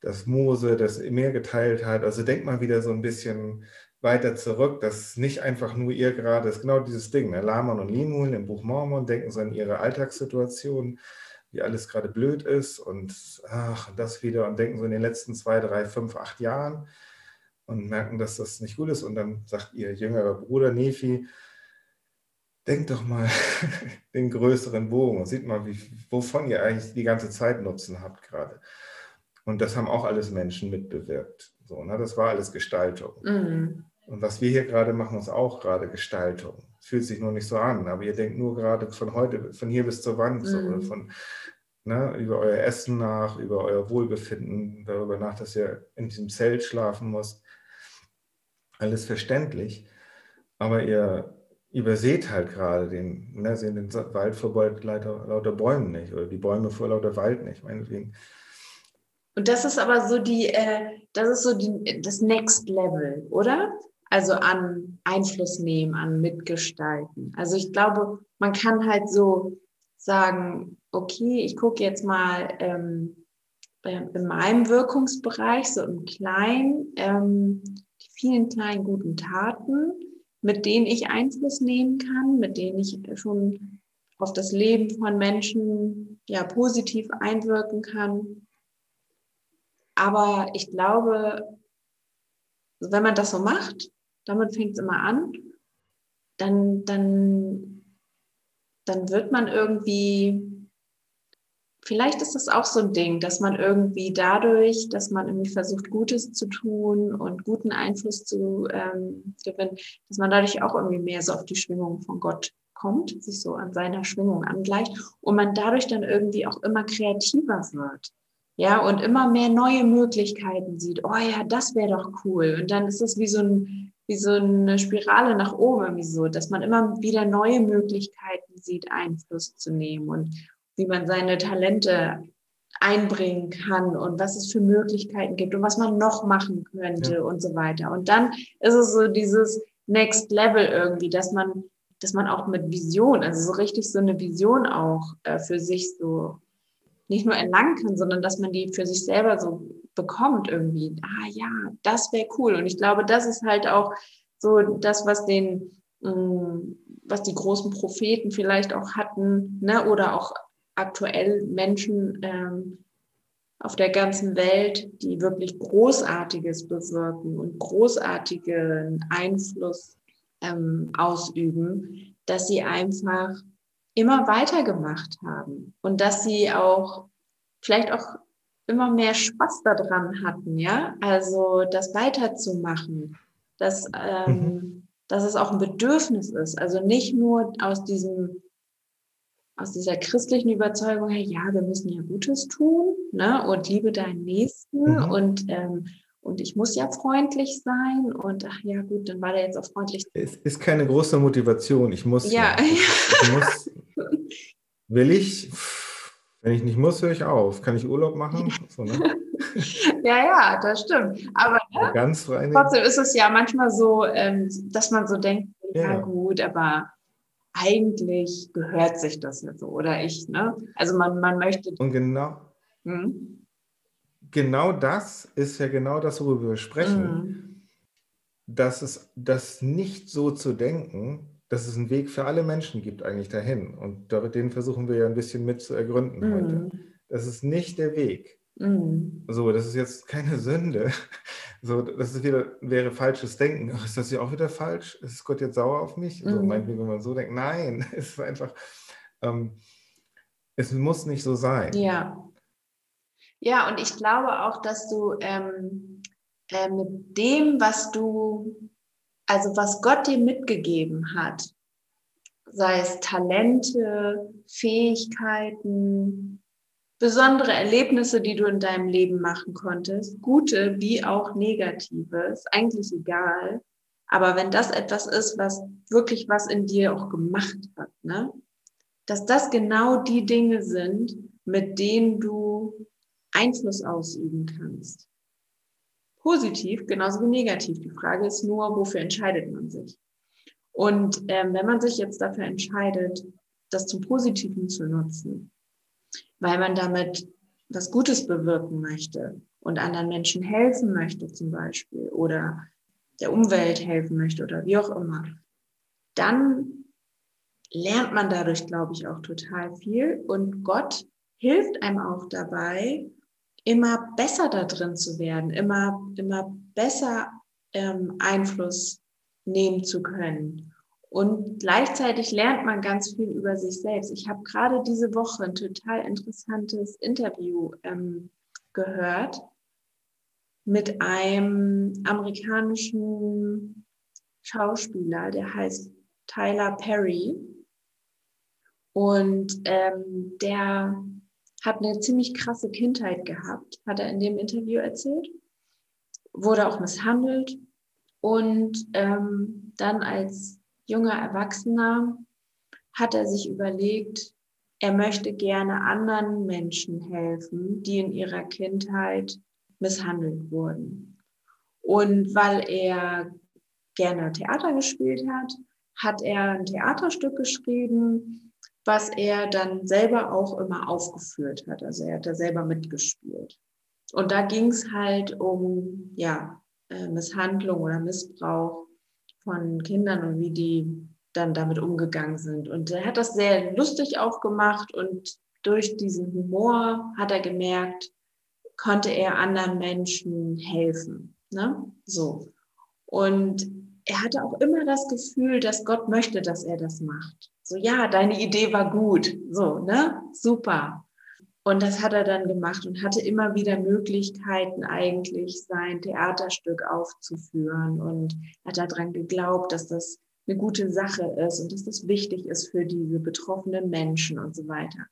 dass Mose das Meer geteilt hat. Also denkt mal wieder so ein bisschen weiter zurück, dass nicht einfach nur ihr gerade, das ist genau dieses Ding, ne? Laman und Limun im Buch Mormon denken so an ihre Alltagssituation, wie alles gerade blöd ist und ach, das wieder und denken so in den letzten zwei, drei, fünf, acht Jahren und merken, dass das nicht gut ist. Und dann sagt ihr jüngerer Bruder Nefi, denkt doch mal den größeren Bogen und sieht mal, wie, wovon ihr eigentlich die ganze Zeit Nutzen habt gerade. Und das haben auch alles Menschen mitbewirkt. So, ne? Das war alles Gestaltung. Mhm. Und was wir hier gerade machen, ist auch gerade Gestaltung. Fühlt sich nur nicht so an, aber ihr denkt nur gerade von heute, von hier bis zur Wand, mhm. so, oder von, ne, über euer Essen nach, über euer Wohlbefinden, darüber nach, dass ihr in diesem Zelt schlafen müsst alles verständlich, aber ihr überseht halt gerade den, ne, sehen den Wald vor lauter, lauter Bäumen nicht oder die Bäume vor lauter Wald nicht, meinetwegen. Und das ist aber so die, äh, das ist so die, das Next Level, oder? Also an Einfluss nehmen, an Mitgestalten. Also ich glaube, man kann halt so sagen, okay, ich gucke jetzt mal ähm, in meinem Wirkungsbereich, so im Kleinen, ähm, vielen kleinen guten Taten, mit denen ich Einfluss nehmen kann, mit denen ich schon auf das Leben von Menschen ja positiv einwirken kann. Aber ich glaube, wenn man das so macht, damit fängt es immer an, dann, dann, dann wird man irgendwie vielleicht ist das auch so ein Ding, dass man irgendwie dadurch, dass man irgendwie versucht, Gutes zu tun und guten Einfluss zu ähm, gewinnen, dass man dadurch auch irgendwie mehr so auf die Schwingung von Gott kommt, sich so an seiner Schwingung angleicht und man dadurch dann irgendwie auch immer kreativer wird. Ja, und immer mehr neue Möglichkeiten sieht. Oh ja, das wäre doch cool. Und dann ist es wie so, wie so eine Spirale nach oben, irgendwie so, dass man immer wieder neue Möglichkeiten sieht, Einfluss zu nehmen und, wie man seine Talente einbringen kann und was es für Möglichkeiten gibt und was man noch machen könnte ja. und so weiter. Und dann ist es so dieses Next Level irgendwie, dass man, dass man auch mit Vision, also so richtig so eine Vision auch äh, für sich so nicht nur erlangen kann, sondern dass man die für sich selber so bekommt irgendwie. Ah ja, das wäre cool. Und ich glaube, das ist halt auch so das, was den, mh, mm, was die großen Propheten vielleicht auch hatten, ne, oder auch aktuell Menschen ähm, auf der ganzen Welt, die wirklich Großartiges bewirken und großartigen Einfluss ähm, ausüben, dass sie einfach immer weitergemacht haben und dass sie auch vielleicht auch immer mehr Spaß daran hatten, ja, also das weiterzumachen, dass, ähm, mhm. dass es auch ein Bedürfnis ist, also nicht nur aus diesem aus dieser christlichen Überzeugung her, ja, wir müssen ja Gutes tun, ne, und liebe deinen Nächsten mhm. und ähm, und ich muss ja freundlich sein und ach ja gut, dann war der jetzt auch freundlich. Es ist keine große Motivation. Ich muss. Ja. ja. Ich muss, will ich? Wenn ich nicht muss, höre ich auf. Kann ich Urlaub machen? So, ne? ja, ja, das stimmt. Aber ne? trotzdem ist es ja manchmal so, ähm, dass man so denkt, ja. ja gut, aber eigentlich gehört sich das ja so, oder ich, ne? Also man, man möchte. Und genau. Hm? Genau das ist ja genau das, worüber wir sprechen. Mhm. Dass es das nicht so zu denken, dass es einen Weg für alle Menschen gibt eigentlich dahin. Und den versuchen wir ja ein bisschen mit zu ergründen mm. heute. Das ist nicht der Weg. Mm. So, das ist jetzt keine Sünde. So, das ist wieder, wäre falsches Denken. Ach, ist das ja auch wieder falsch? Ist Gott jetzt sauer auf mich? Mm. So, meinetwegen, wenn man so denkt. Nein, es ist einfach, ähm, es muss nicht so sein. Ja. Ja, und ich glaube auch, dass du ähm, äh, mit dem, was du also was Gott dir mitgegeben hat, sei es Talente, Fähigkeiten, besondere Erlebnisse, die du in deinem Leben machen konntest, gute wie auch negative, ist eigentlich egal. Aber wenn das etwas ist, was wirklich was in dir auch gemacht hat, ne? dass das genau die Dinge sind, mit denen du Einfluss ausüben kannst. Positiv genauso wie negativ. Die Frage ist nur, wofür entscheidet man sich? Und ähm, wenn man sich jetzt dafür entscheidet, das zum Positiven zu nutzen, weil man damit was Gutes bewirken möchte und anderen Menschen helfen möchte zum Beispiel oder der Umwelt helfen möchte oder wie auch immer, dann lernt man dadurch, glaube ich, auch total viel und Gott hilft einem auch dabei, immer besser da drin zu werden, immer, immer besser ähm, Einfluss nehmen zu können. Und gleichzeitig lernt man ganz viel über sich selbst. Ich habe gerade diese Woche ein total interessantes Interview ähm, gehört mit einem amerikanischen Schauspieler, der heißt Tyler Perry. Und ähm, der hat eine ziemlich krasse Kindheit gehabt, hat er in dem Interview erzählt, wurde auch misshandelt und ähm, dann als junger Erwachsener hat er sich überlegt, er möchte gerne anderen Menschen helfen, die in ihrer Kindheit misshandelt wurden. Und weil er gerne Theater gespielt hat, hat er ein Theaterstück geschrieben, was er dann selber auch immer aufgeführt hat. Also er hat da selber mitgespielt. Und da ging es halt um ja, äh, Misshandlung oder Missbrauch von Kindern und wie die dann damit umgegangen sind. Und er hat das sehr lustig auch gemacht und durch diesen Humor hat er gemerkt, konnte er anderen Menschen helfen. Ne? So. Und er hatte auch immer das Gefühl, dass Gott möchte, dass er das macht. So, ja, deine Idee war gut. So, ne? Super. Und das hat er dann gemacht und hatte immer wieder Möglichkeiten, eigentlich sein Theaterstück aufzuführen und hat daran geglaubt, dass das eine gute Sache ist und dass das wichtig ist für diese betroffenen Menschen und so weiter.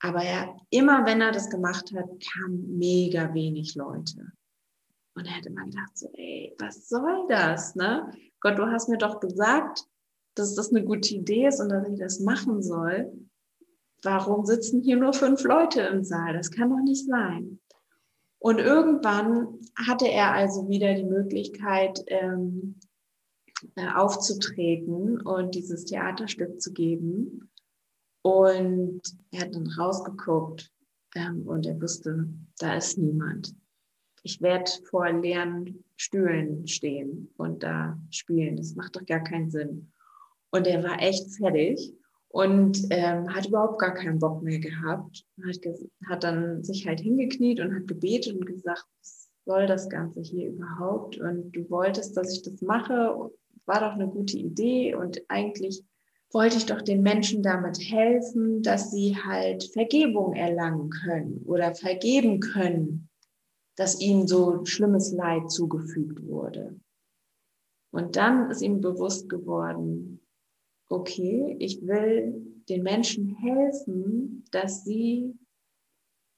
Aber er, immer wenn er das gemacht hat, kamen mega wenig Leute. Und er hat immer gedacht, so, ey, was soll das? Ne? Gott, du hast mir doch gesagt, dass das eine gute Idee ist und dass ich das machen soll. Warum sitzen hier nur fünf Leute im Saal? Das kann doch nicht sein. Und irgendwann hatte er also wieder die Möglichkeit, ähm, äh, aufzutreten und dieses Theaterstück zu geben. Und er hat dann rausgeguckt ähm, und er wusste, da ist niemand. Ich werde vor leeren Stühlen stehen und da spielen. Das macht doch gar keinen Sinn. Und er war echt fertig und ähm, hat überhaupt gar keinen Bock mehr gehabt. Hat, hat dann sich halt hingekniet und hat gebetet und gesagt, was soll das Ganze hier überhaupt? Und du wolltest, dass ich das mache, war doch eine gute Idee und eigentlich wollte ich doch den Menschen damit helfen, dass sie halt Vergebung erlangen können oder vergeben können, dass ihnen so schlimmes Leid zugefügt wurde. Und dann ist ihm bewusst geworden, okay, ich will den Menschen helfen, dass sie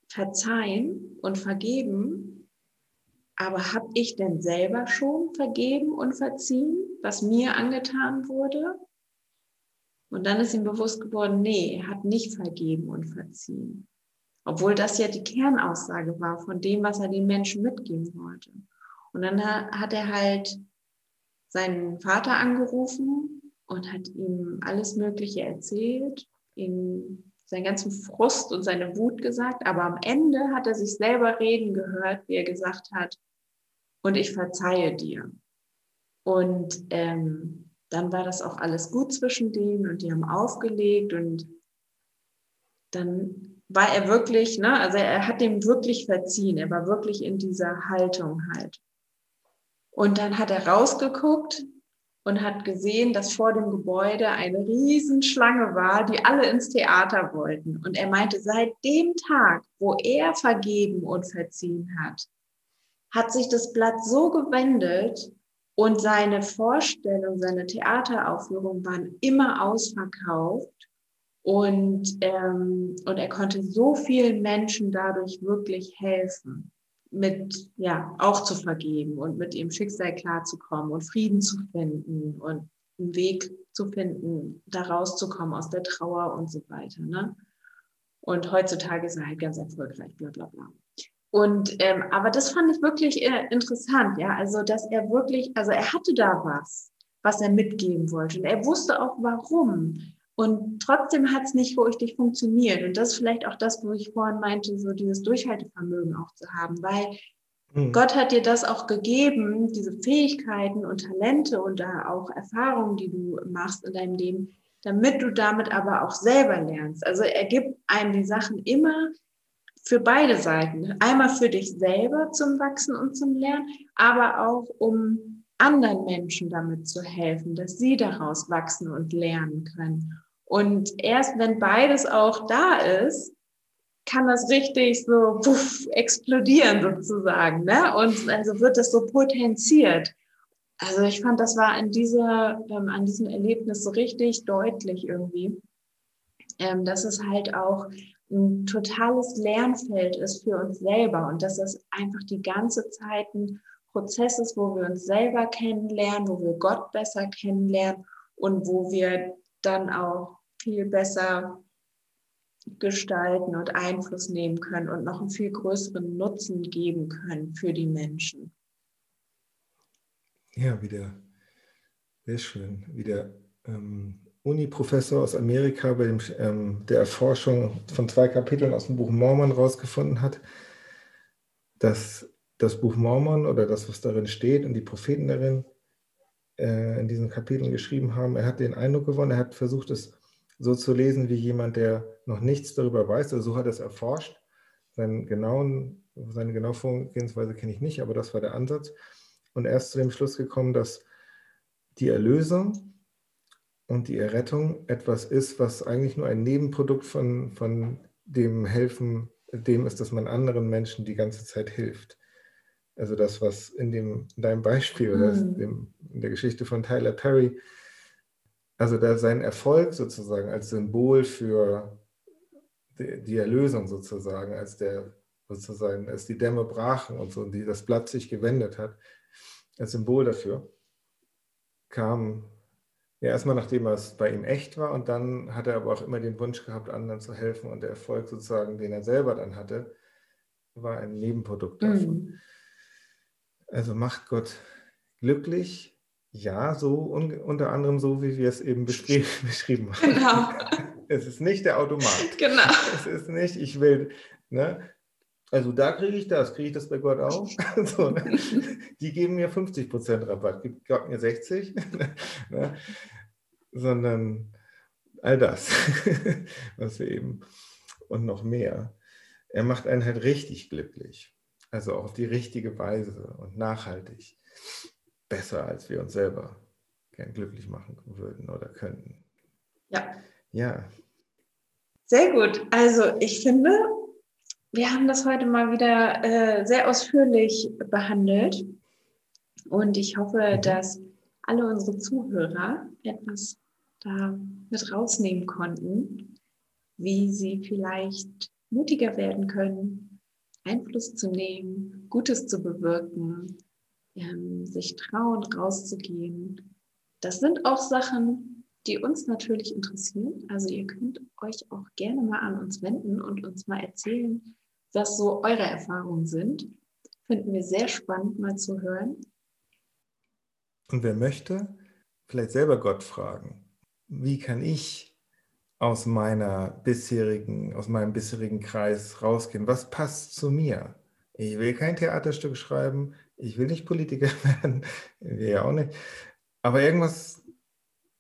verzeihen und vergeben. Aber habe ich denn selber schon vergeben und verziehen, was mir angetan wurde? Und dann ist ihm bewusst geworden, nee, er hat nicht vergeben und verziehen. Obwohl das ja die Kernaussage war von dem, was er den Menschen mitgeben wollte. Und dann hat er halt seinen Vater angerufen und hat ihm alles Mögliche erzählt, ihm seinen ganzen Frust und seine Wut gesagt. Aber am Ende hat er sich selber reden gehört, wie er gesagt hat, und ich verzeihe dir. Und ähm, dann war das auch alles gut zwischen denen und die haben aufgelegt und dann war er wirklich, ne, also er hat dem wirklich verziehen, er war wirklich in dieser Haltung halt. Und dann hat er rausgeguckt und hat gesehen, dass vor dem Gebäude eine Riesenschlange war, die alle ins Theater wollten. Und er meinte, seit dem Tag, wo er vergeben und verziehen hat, hat sich das Blatt so gewendet, und seine Vorstellung, seine Theateraufführung waren immer ausverkauft. Und, ähm, und er konnte so vielen Menschen dadurch wirklich helfen, mit, ja, auch zu vergeben und mit ihrem Schicksal klarzukommen und Frieden zu finden und einen Weg zu finden, da rauszukommen aus der Trauer und so weiter. Ne? Und heutzutage ist er halt ganz erfolgreich, bla bla bla. Und ähm, aber das fand ich wirklich äh, interessant, ja. Also, dass er wirklich, also er hatte da was, was er mitgeben wollte. Und er wusste auch warum. Und trotzdem hat es nicht richtig funktioniert. Und das ist vielleicht auch das, wo ich vorhin meinte, so dieses Durchhaltevermögen auch zu haben, weil mhm. Gott hat dir das auch gegeben, diese Fähigkeiten und Talente und da auch Erfahrungen, die du machst in deinem Leben, damit du damit aber auch selber lernst. Also er gibt einem die Sachen immer für beide Seiten. Einmal für dich selber zum Wachsen und zum Lernen, aber auch um anderen Menschen damit zu helfen, dass sie daraus wachsen und lernen können. Und erst wenn beides auch da ist, kann das richtig so puff, explodieren sozusagen. Ne? Und also wird das so potenziert. Also ich fand, das war an, dieser, ähm, an diesem Erlebnis so richtig deutlich irgendwie, ähm, dass es halt auch ein totales Lernfeld ist für uns selber und dass es einfach die ganze Zeit ein Prozess ist, wo wir uns selber kennenlernen, wo wir Gott besser kennenlernen und wo wir dann auch viel besser gestalten und Einfluss nehmen können und noch einen viel größeren Nutzen geben können für die Menschen. Ja, wieder sehr schön. Wieder ähm, Uni-Professor aus Amerika bei dem, ähm, der Erforschung von zwei Kapiteln aus dem Buch Mormon rausgefunden hat, dass das Buch Mormon oder das, was darin steht und die Propheten darin äh, in diesen Kapiteln geschrieben haben, er hat den Eindruck gewonnen, er hat versucht, es so zu lesen wie jemand, der noch nichts darüber weiß, also so hat er es erforscht. Seinen genauen, seine genaue Vorgehensweise kenne ich nicht, aber das war der Ansatz. Und er ist zu dem Schluss gekommen, dass die Erlösung und die Errettung etwas ist, was eigentlich nur ein Nebenprodukt von, von dem Helfen, dem ist, dass man anderen Menschen die ganze Zeit hilft. Also das, was in, dem, in deinem Beispiel oder mhm. in der Geschichte von Tyler Perry, also da sein Erfolg sozusagen als Symbol für die, die Erlösung sozusagen, als der sozusagen, als die Dämme brachen und so und die, das Blatt sich gewendet hat, als Symbol dafür, kam ja, erstmal nachdem es bei ihm echt war und dann hat er aber auch immer den Wunsch gehabt, anderen zu helfen und der Erfolg sozusagen, den er selber dann hatte, war ein Nebenprodukt davon. Mhm. Also macht Gott glücklich, ja, so un unter anderem so, wie wir es eben beschrieben, beschrieben haben. Genau. Es ist nicht der Automat. Genau. Es ist nicht, ich will, ne, also da kriege ich das, kriege ich das bei Gott auch? so, ne? Die geben mir 50% Rabatt, gibt Gott mir 60, ne? sondern all das, was wir eben und noch mehr. Er macht einen halt richtig glücklich, also auf die richtige Weise und nachhaltig, besser als wir uns selber gern glücklich machen würden oder könnten. Ja. Ja. Sehr gut. Also ich finde, wir haben das heute mal wieder äh, sehr ausführlich behandelt. Und ich hoffe, mhm. dass alle unsere Zuhörer etwas da mit rausnehmen konnten, wie sie vielleicht mutiger werden können, Einfluss zu nehmen, Gutes zu bewirken, ähm, sich trauen, rauszugehen. Das sind auch Sachen, die uns natürlich interessieren. Also ihr könnt euch auch gerne mal an uns wenden und uns mal erzählen, was so eure Erfahrungen sind. Finden wir sehr spannend mal zu hören. Und wer möchte, vielleicht selber Gott fragen, wie kann ich aus meiner bisherigen, aus meinem bisherigen Kreis rausgehen? Was passt zu mir? Ich will kein Theaterstück schreiben, ich will nicht Politiker werden, wir ja auch nicht. Aber irgendwas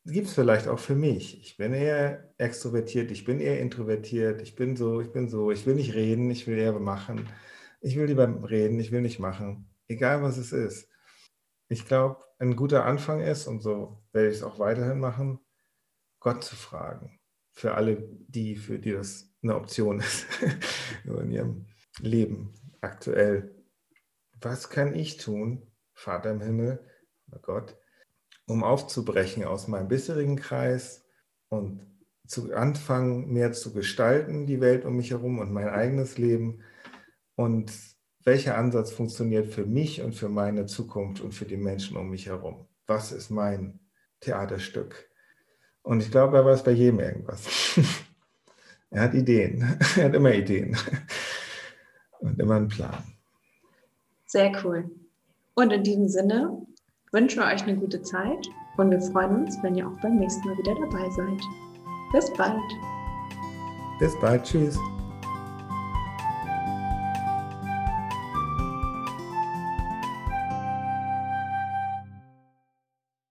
gibt es vielleicht auch für mich. Ich bin eher extrovertiert, ich bin eher introvertiert, ich bin so, ich bin so, ich will nicht reden, ich will eher machen. Ich will lieber reden, ich will nicht machen. Egal was es ist. Ich glaube, ein guter Anfang ist, und so werde ich es auch weiterhin machen, Gott zu fragen. Für alle die, für die das eine Option ist in ihrem Leben aktuell. Was kann ich tun, Vater im Himmel, Gott, um aufzubrechen aus meinem bisherigen Kreis und zu anfangen, mehr zu gestalten, die Welt um mich herum und mein eigenes Leben? Und welcher Ansatz funktioniert für mich und für meine Zukunft und für die Menschen um mich herum? Was ist mein Theaterstück? Und ich glaube, er weiß bei jedem irgendwas. er hat Ideen. er hat immer Ideen. Und immer einen Plan. Sehr cool. Und in diesem Sinne wünschen wir euch eine gute Zeit und wir freuen uns, wenn ihr auch beim nächsten Mal wieder dabei seid. Bis bald. Bis bald. Tschüss.